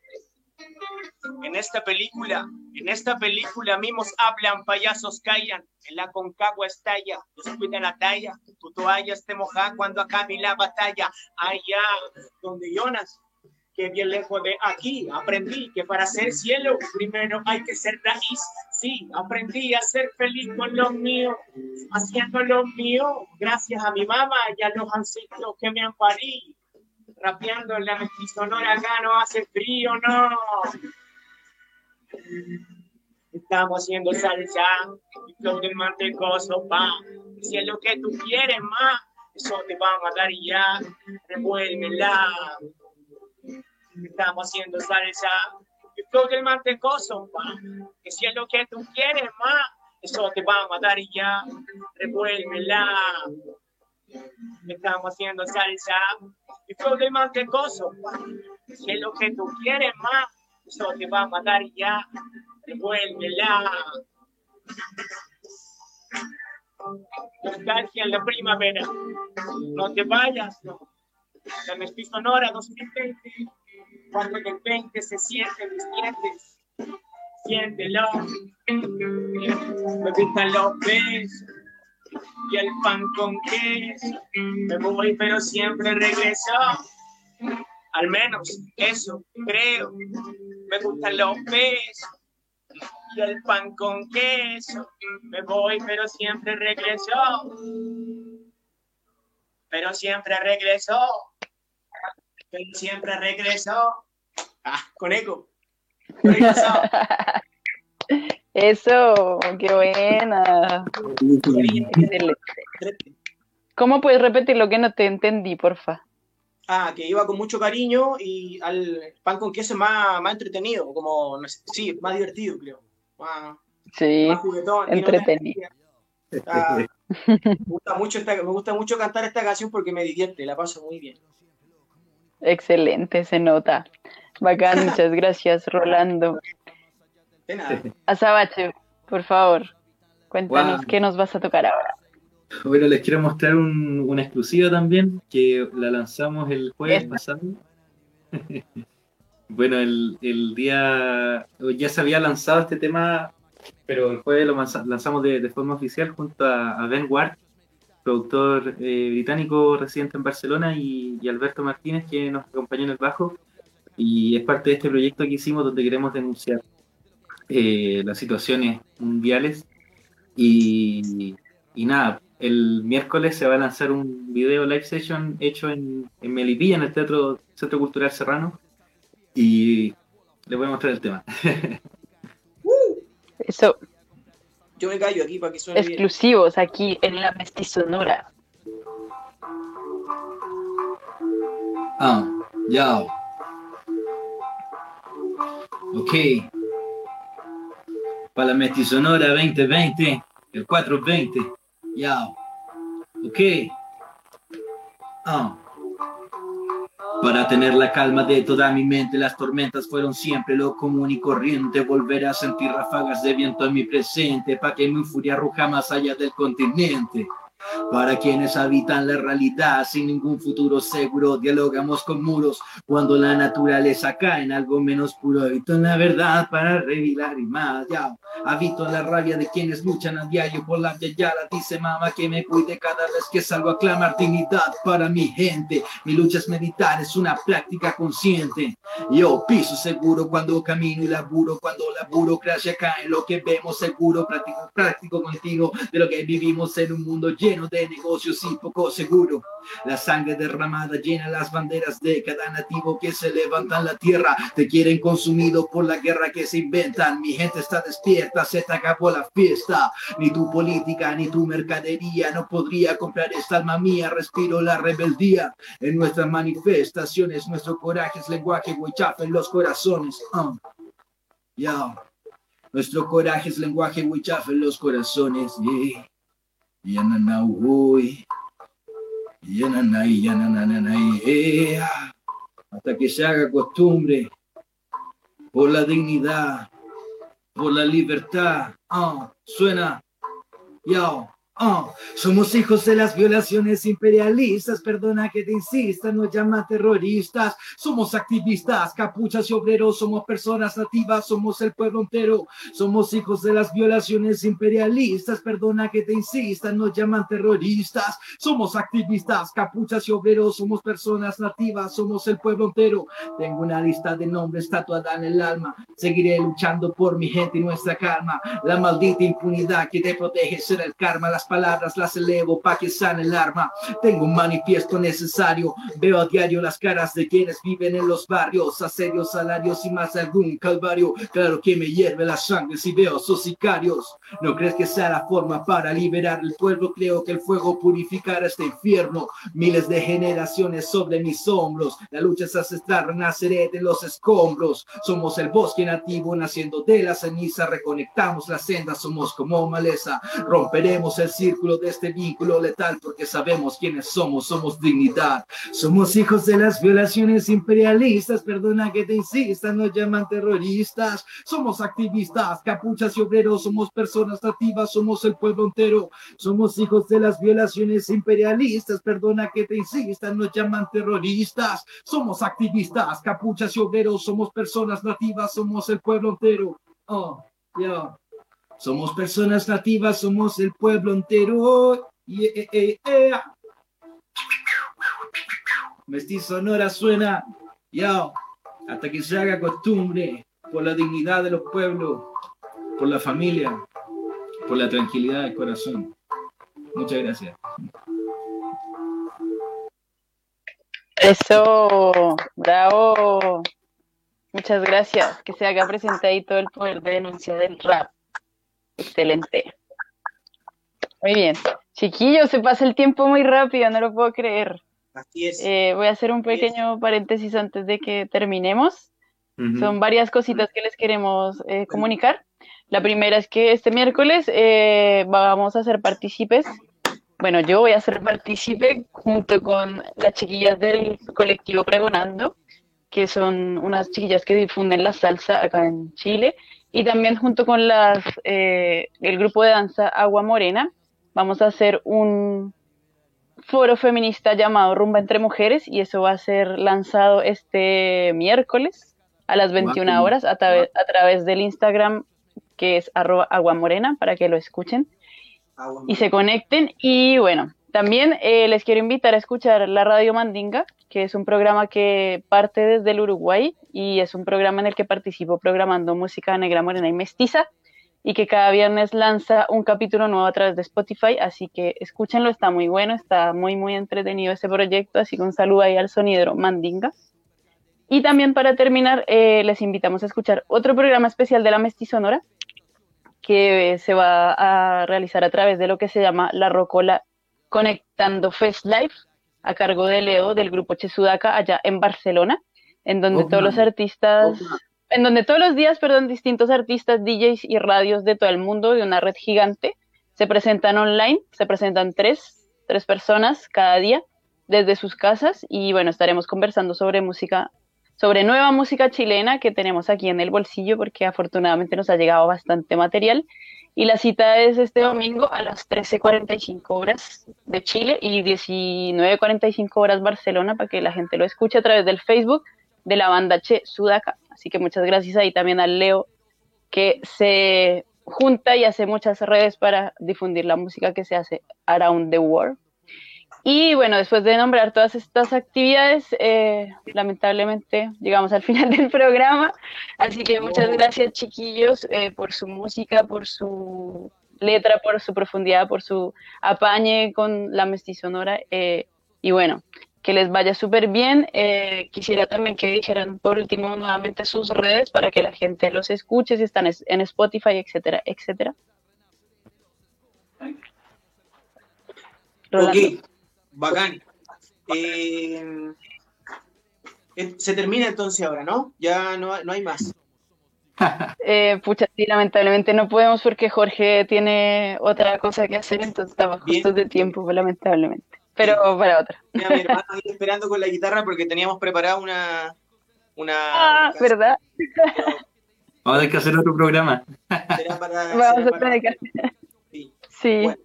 Speaker 4: En esta película, en esta película, mimos hablan, payasos callan, en la concagua estalla, los cuida la talla, tu toalla te moja cuando acabe la batalla, allá donde Jonas que bien lejos de aquí aprendí que para ser cielo primero hay que ser raíz. Sí, aprendí a ser feliz con lo mío, haciendo lo mío, gracias a mi mamá y a los ancestros que me han parido. Rapeando en la mestizonora acá no hace frío, no. Estamos haciendo salsa, flow del mantecoso, pa. Si es lo que tú quieres más, eso te va a matar y ya, revuélvela estamos haciendo salsa. Y todo el mantecoso, pa, que si es lo que tú quieres más, eso te va a matar y ya, revuélvela. Estamos haciendo salsa. Y todo el mantecoso, pa, que si es lo que tú quieres más, eso te va a matar y ya, revuélvela. Nostalgia en la primavera. No te vayas, no. La mestizo Sonora 2020 cuando de 20 se sienten mis dientes, siéntelo. Me gustan los besos y el pan con queso. Me voy, pero siempre regreso. Al menos eso creo. Me gustan los besos y el pan con queso. Me voy, pero siempre regreso. Pero siempre regreso pero siempre regreso ah, con eco.
Speaker 1: Eso, qué buena. ¿Cómo puedes repetir lo que no te entendí, porfa?
Speaker 4: Ah, que iba con mucho cariño y al pan con queso más, más entretenido, como, sí, más divertido, creo.
Speaker 1: sí, entretenido.
Speaker 4: me, gusta mucho me gusta mucho cantar esta canción porque me divierte, la paso muy bien.
Speaker 1: Excelente, se nota. Bacán, muchas gracias, Rolando.
Speaker 4: De nada.
Speaker 1: Azabache, por favor, cuéntanos qué nos vas a tocar ahora.
Speaker 5: Bueno, les quiero mostrar una exclusiva también, que la lanzamos el jueves pasado. bueno, el, día, ya se había lanzado este tema, pero el jueves lo lanzamos de, forma oficial junto a, a Ben Ward, productor eh, británico residente en Barcelona, y, Alberto Martínez, que nos acompañó en el bajo. Y es parte de este proyecto que hicimos donde queremos denunciar eh, las situaciones mundiales. Y, nada, el miércoles se va a lanzar un video live session hecho en, en Melipilla, en el Teatro Centro Cultural Serrano. Y les voy a mostrar el tema.
Speaker 1: Eso,
Speaker 4: yo me callo aquí para que suene
Speaker 1: Exclusivos aquí en la Mestizonora.
Speaker 6: Ah, ya. Ok. Para la Mestizonora 2020, el 420. Ya. Ok. Ah. Para tener la calma de toda mi mente, las tormentas fueron siempre lo común y corriente. Volver a sentir ráfagas de viento en mi presente, para que mi furia ruja más allá del continente. Para quienes habitan la realidad sin ningún futuro seguro, dialogamos con muros cuando la naturaleza cae en algo menos puro. Habito en la verdad para revelar y más. Ya, habito en la rabia de quienes luchan a diario por la la Dice mamá que me cuide cada vez que salgo a clamar dignidad para mi gente. Mi lucha es meditar, es una práctica consciente. Yo piso seguro cuando camino y laburo, cuando la burocracia cae. Lo que vemos seguro, práctico, práctico contigo de lo que vivimos en un mundo lleno lleno de negocios y poco seguro. La sangre derramada llena las banderas de cada nativo que se levanta en la tierra. Te quieren consumido por la guerra que se inventan. Mi gente está despierta, se te acabó la fiesta. Ni tu política ni tu mercadería no podría comprar esta alma mía. Respiro la rebeldía en nuestras manifestaciones. Nuestro coraje es lenguaje huichafe en los corazones. Uh. Nuestro coraje es lenguaje huichafe en los corazones. Yeah hasta que se haga costumbre por la dignidad, por la libertad. Ah, suena, yo. Oh, somos hijos de las violaciones imperialistas, perdona que te insista, no llama terroristas. Somos activistas, capuchas y obreros, somos personas nativas, somos el pueblo entero. Somos hijos de las violaciones imperialistas, perdona que te insista, no llaman terroristas. Somos activistas, capuchas y obreros, somos personas nativas, somos el pueblo entero. Tengo una lista de nombres tatuada en el alma. Seguiré luchando por mi gente y nuestra calma. La maldita impunidad que te protege será el karma. Palabras las elevo para que sane el arma. Tengo un manifiesto necesario. Veo a diario las caras de quienes viven en los barrios, asedios, salarios y más algún calvario. Claro que me hierve la sangre si veo sus sicarios. ¿No crees que sea la forma para liberar el pueblo? Creo que el fuego purificará este infierno. Miles de generaciones sobre mis hombros. La lucha es ancestral, renaceré de los escombros. Somos el bosque nativo naciendo de la ceniza. Reconectamos la senda, somos como maleza. Romperemos el círculo de este vínculo letal porque sabemos quiénes somos, somos dignidad. Somos hijos de las violaciones imperialistas, perdona que te insista, nos llaman terroristas. Somos activistas, capuchas y obreros, somos personas nativas, somos el pueblo entero. Somos hijos de las violaciones imperialistas, perdona que te insista, nos llaman terroristas. Somos activistas, capuchas y obreros, somos personas nativas, somos el pueblo entero. Oh, yeah. Somos personas nativas, somos el pueblo entero. Mestizo Sonora suena, ya, hasta que se haga costumbre, por la dignidad de los pueblos, por la familia, por la tranquilidad del corazón. Muchas gracias.
Speaker 1: Eso, bravo. Muchas gracias. Que se haga presente ahí todo el poder de denuncia del rap. Excelente. Muy bien. Chiquillos, se pasa el tiempo muy rápido, no lo puedo creer.
Speaker 4: Así es.
Speaker 1: Eh, voy a hacer un pequeño paréntesis antes de que terminemos. Son varias cositas que les queremos eh, comunicar. La primera es que este miércoles eh, vamos a ser partícipes. Bueno, yo voy a ser partícipe junto con las chiquillas del colectivo Pregonando, que son unas chiquillas que difunden la salsa acá en Chile y también junto con las, eh, el grupo de danza Agua Morena, vamos a hacer un foro feminista llamado Rumba entre Mujeres y eso va a ser lanzado este miércoles a las 21 horas a, a través del Instagram que es arroba Agua Morena para que lo escuchen y se conecten. Y bueno, también eh, les quiero invitar a escuchar la Radio Mandinga, que es un programa que parte desde el Uruguay y es un programa en el que participo programando música negra, morena y mestiza y que cada viernes lanza un capítulo nuevo a través de Spotify, así que escúchenlo, está muy bueno, está muy, muy entretenido ese proyecto, así que un saludo ahí al sonidero Mandinga. Y también para terminar, eh, les invitamos a escuchar otro programa especial de la Mestizonora, que se va a realizar a través de lo que se llama La Rocola Conectando Fest Live, a cargo de Leo del grupo Chesudaca allá en Barcelona, en donde todos los artistas, en donde todos los días, perdón, distintos artistas, DJs y radios de todo el mundo, de una red gigante, se presentan online, se presentan tres, tres personas cada día desde sus casas y bueno, estaremos conversando sobre música, sobre nueva música chilena que tenemos aquí en el bolsillo porque afortunadamente nos ha llegado bastante material. Y la cita es este domingo a las 13.45 horas de Chile y 19.45 horas Barcelona para que la gente lo escuche a través del Facebook de la banda Che Sudaca. Así que muchas gracias ahí también al Leo que se junta y hace muchas redes para difundir la música que se hace around the world. Y bueno, después de nombrar todas estas actividades, eh, lamentablemente llegamos al final del programa. Así que muchas gracias, chiquillos, eh, por su música, por su letra, por su profundidad, por su apañe con la mestizonora. Eh, y bueno, que les vaya súper bien. Eh, quisiera también que dijeran por último nuevamente sus redes para que la gente los escuche, si están en Spotify, etcétera, etcétera.
Speaker 4: Ok, bacán. Eh, eh, se termina entonces ahora, ¿no? Ya no, no hay más.
Speaker 1: Eh, pucha, sí, lamentablemente no podemos porque Jorge tiene otra cosa que hacer, entonces estamos justos de tiempo, lamentablemente. Pero para otra.
Speaker 4: Mira, mi hermano ahí esperando con la guitarra porque teníamos preparado una. una
Speaker 1: ah, ¿verdad?
Speaker 5: Vamos a tener que hacer otro programa.
Speaker 4: Será para,
Speaker 1: Vamos
Speaker 4: será
Speaker 1: a tener que
Speaker 4: para- Sí.
Speaker 1: Sí.
Speaker 4: Bueno,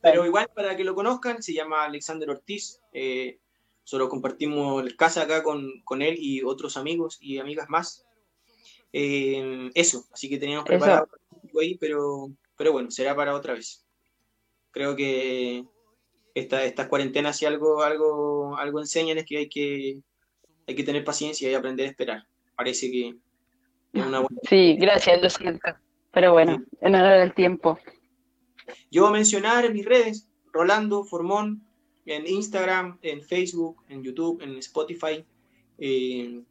Speaker 4: pero igual para que lo conozcan, se llama Alexander Ortiz. Eh, solo compartimos casa acá con, con él y otros amigos y amigas más. Eh, eso, así que teníamos
Speaker 1: Eso.
Speaker 4: preparado algo ahí, pero, pero bueno, será para otra vez. Creo que esta, estas cuarentenas si algo, algo, algo enseñan es que hay que, hay que tener paciencia y aprender a esperar. Parece que es una buena
Speaker 1: Sí, gracias, lo siento. Pero bueno, en honor del tiempo.
Speaker 4: Yo voy a mencionar en mis redes, Rolando Formón, en Instagram, en Facebook, en YouTube, en Spotify. Eh,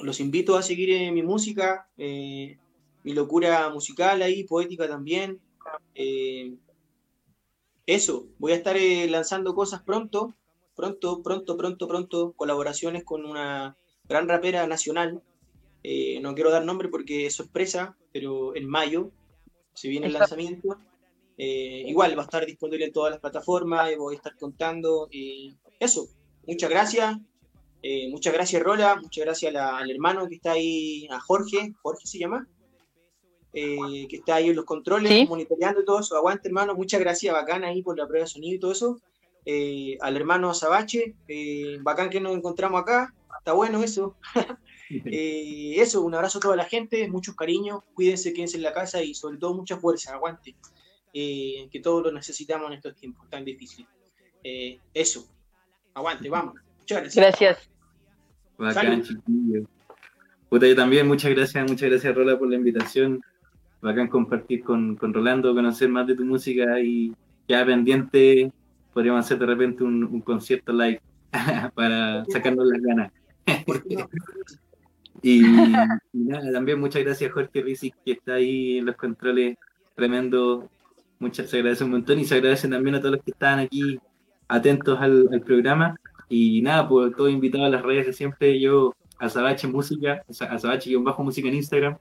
Speaker 4: los invito a seguir eh, mi música, eh, mi locura musical ahí, poética también. Eh, eso, voy a estar eh, lanzando cosas pronto, pronto, pronto, pronto, pronto, colaboraciones con una gran rapera nacional. No quiero dar nombre porque es sorpresa, pero en mayo se viene el lanzamiento. Eh, igual va a estar disponible en todas las plataformas, eh, voy a estar contando. eh, eso, muchas gracias. Eh, muchas gracias, Rola. Muchas gracias la- al hermano que está ahí, a Jorge. Jorge se llama. eh, que está ahí en los controles,
Speaker 1: Sí.
Speaker 4: monitoreando todo eso. Aguante, hermano. Muchas gracias, bacán ahí por la prueba de sonido y todo eso. Eh, al hermano Azabache, eh, bacán que nos encontramos acá. Está bueno eso. Eh, eso, un abrazo a toda la gente, muchos cariños, cuídense, quédense en la casa y sobre todo mucha fuerza, aguante, eh, que todos lo necesitamos en estos tiempos tan difíciles. Eh, eso, aguante, vamos. Muchas gracias.
Speaker 1: Gracias.
Speaker 5: Bacán, chiquillo. Puta, yo también, muchas gracias, muchas gracias Rola por la invitación. Bacán compartir con, con Rolando, conocer más de tu música y ya pendiente, podríamos hacer de repente un, un concierto live para sacarnos las ganas. y, y nada, también muchas gracias Jorge Rizzi que está ahí en los controles, tremendo. Muchas se agradece un montón y se agradecen también a todos los que estaban aquí atentos al, programa. Y nada, pues todos invitados a las redes de siempre, yo Azabache Música, Azabache-Bajo Música en Instagram,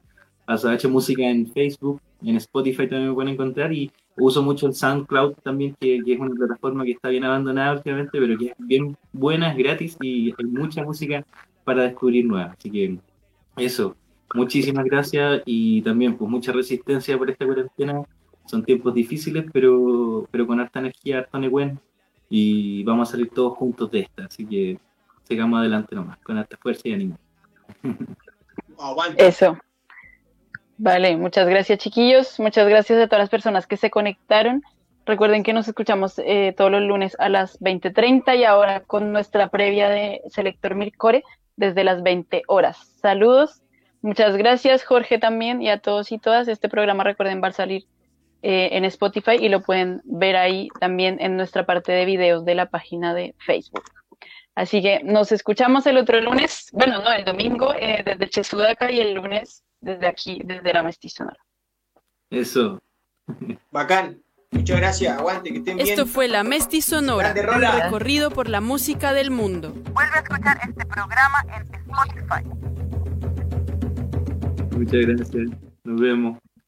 Speaker 5: Azabache Música en Facebook, en Spotify también me pueden encontrar y uso mucho el SoundCloud también, que, que es una plataforma que está bien abandonada últimamente, pero que es bien buena, es gratis y hay mucha música para descubrir nueva. Así que eso, muchísimas gracias y también pues mucha resistencia por esta cuarentena. Son tiempos difíciles, pero, pero con harta energía, harto buen y vamos a salir todos juntos de esta. Así que sigamos adelante nomás, con harta fuerza y ánimo.
Speaker 1: Eso. Vale, muchas gracias chiquillos, muchas gracias a todas las personas que se conectaron. Recuerden que nos escuchamos eh, todos los lunes a las 20.30 y ahora con nuestra previa de Selector Mircore desde las 20 horas. Saludos, muchas gracias Jorge también y a todos y todas. Este programa recuerden va a salir eh, en Spotify y lo pueden ver ahí también en nuestra parte de videos de la página de Facebook. Así que nos escuchamos el otro lunes, bueno, no, el domingo eh, desde Chesudaca y el lunes desde aquí, desde la Mestizonora.
Speaker 5: Eso.
Speaker 4: Bacán. Muchas gracias, aguante, que estén bien.
Speaker 8: Esto fue La Mesti Sonora,
Speaker 4: Grande,
Speaker 8: un recorrido por la música del mundo.
Speaker 2: Vuelve a escuchar este programa en Spotify.
Speaker 5: Muchas gracias. Nos vemos.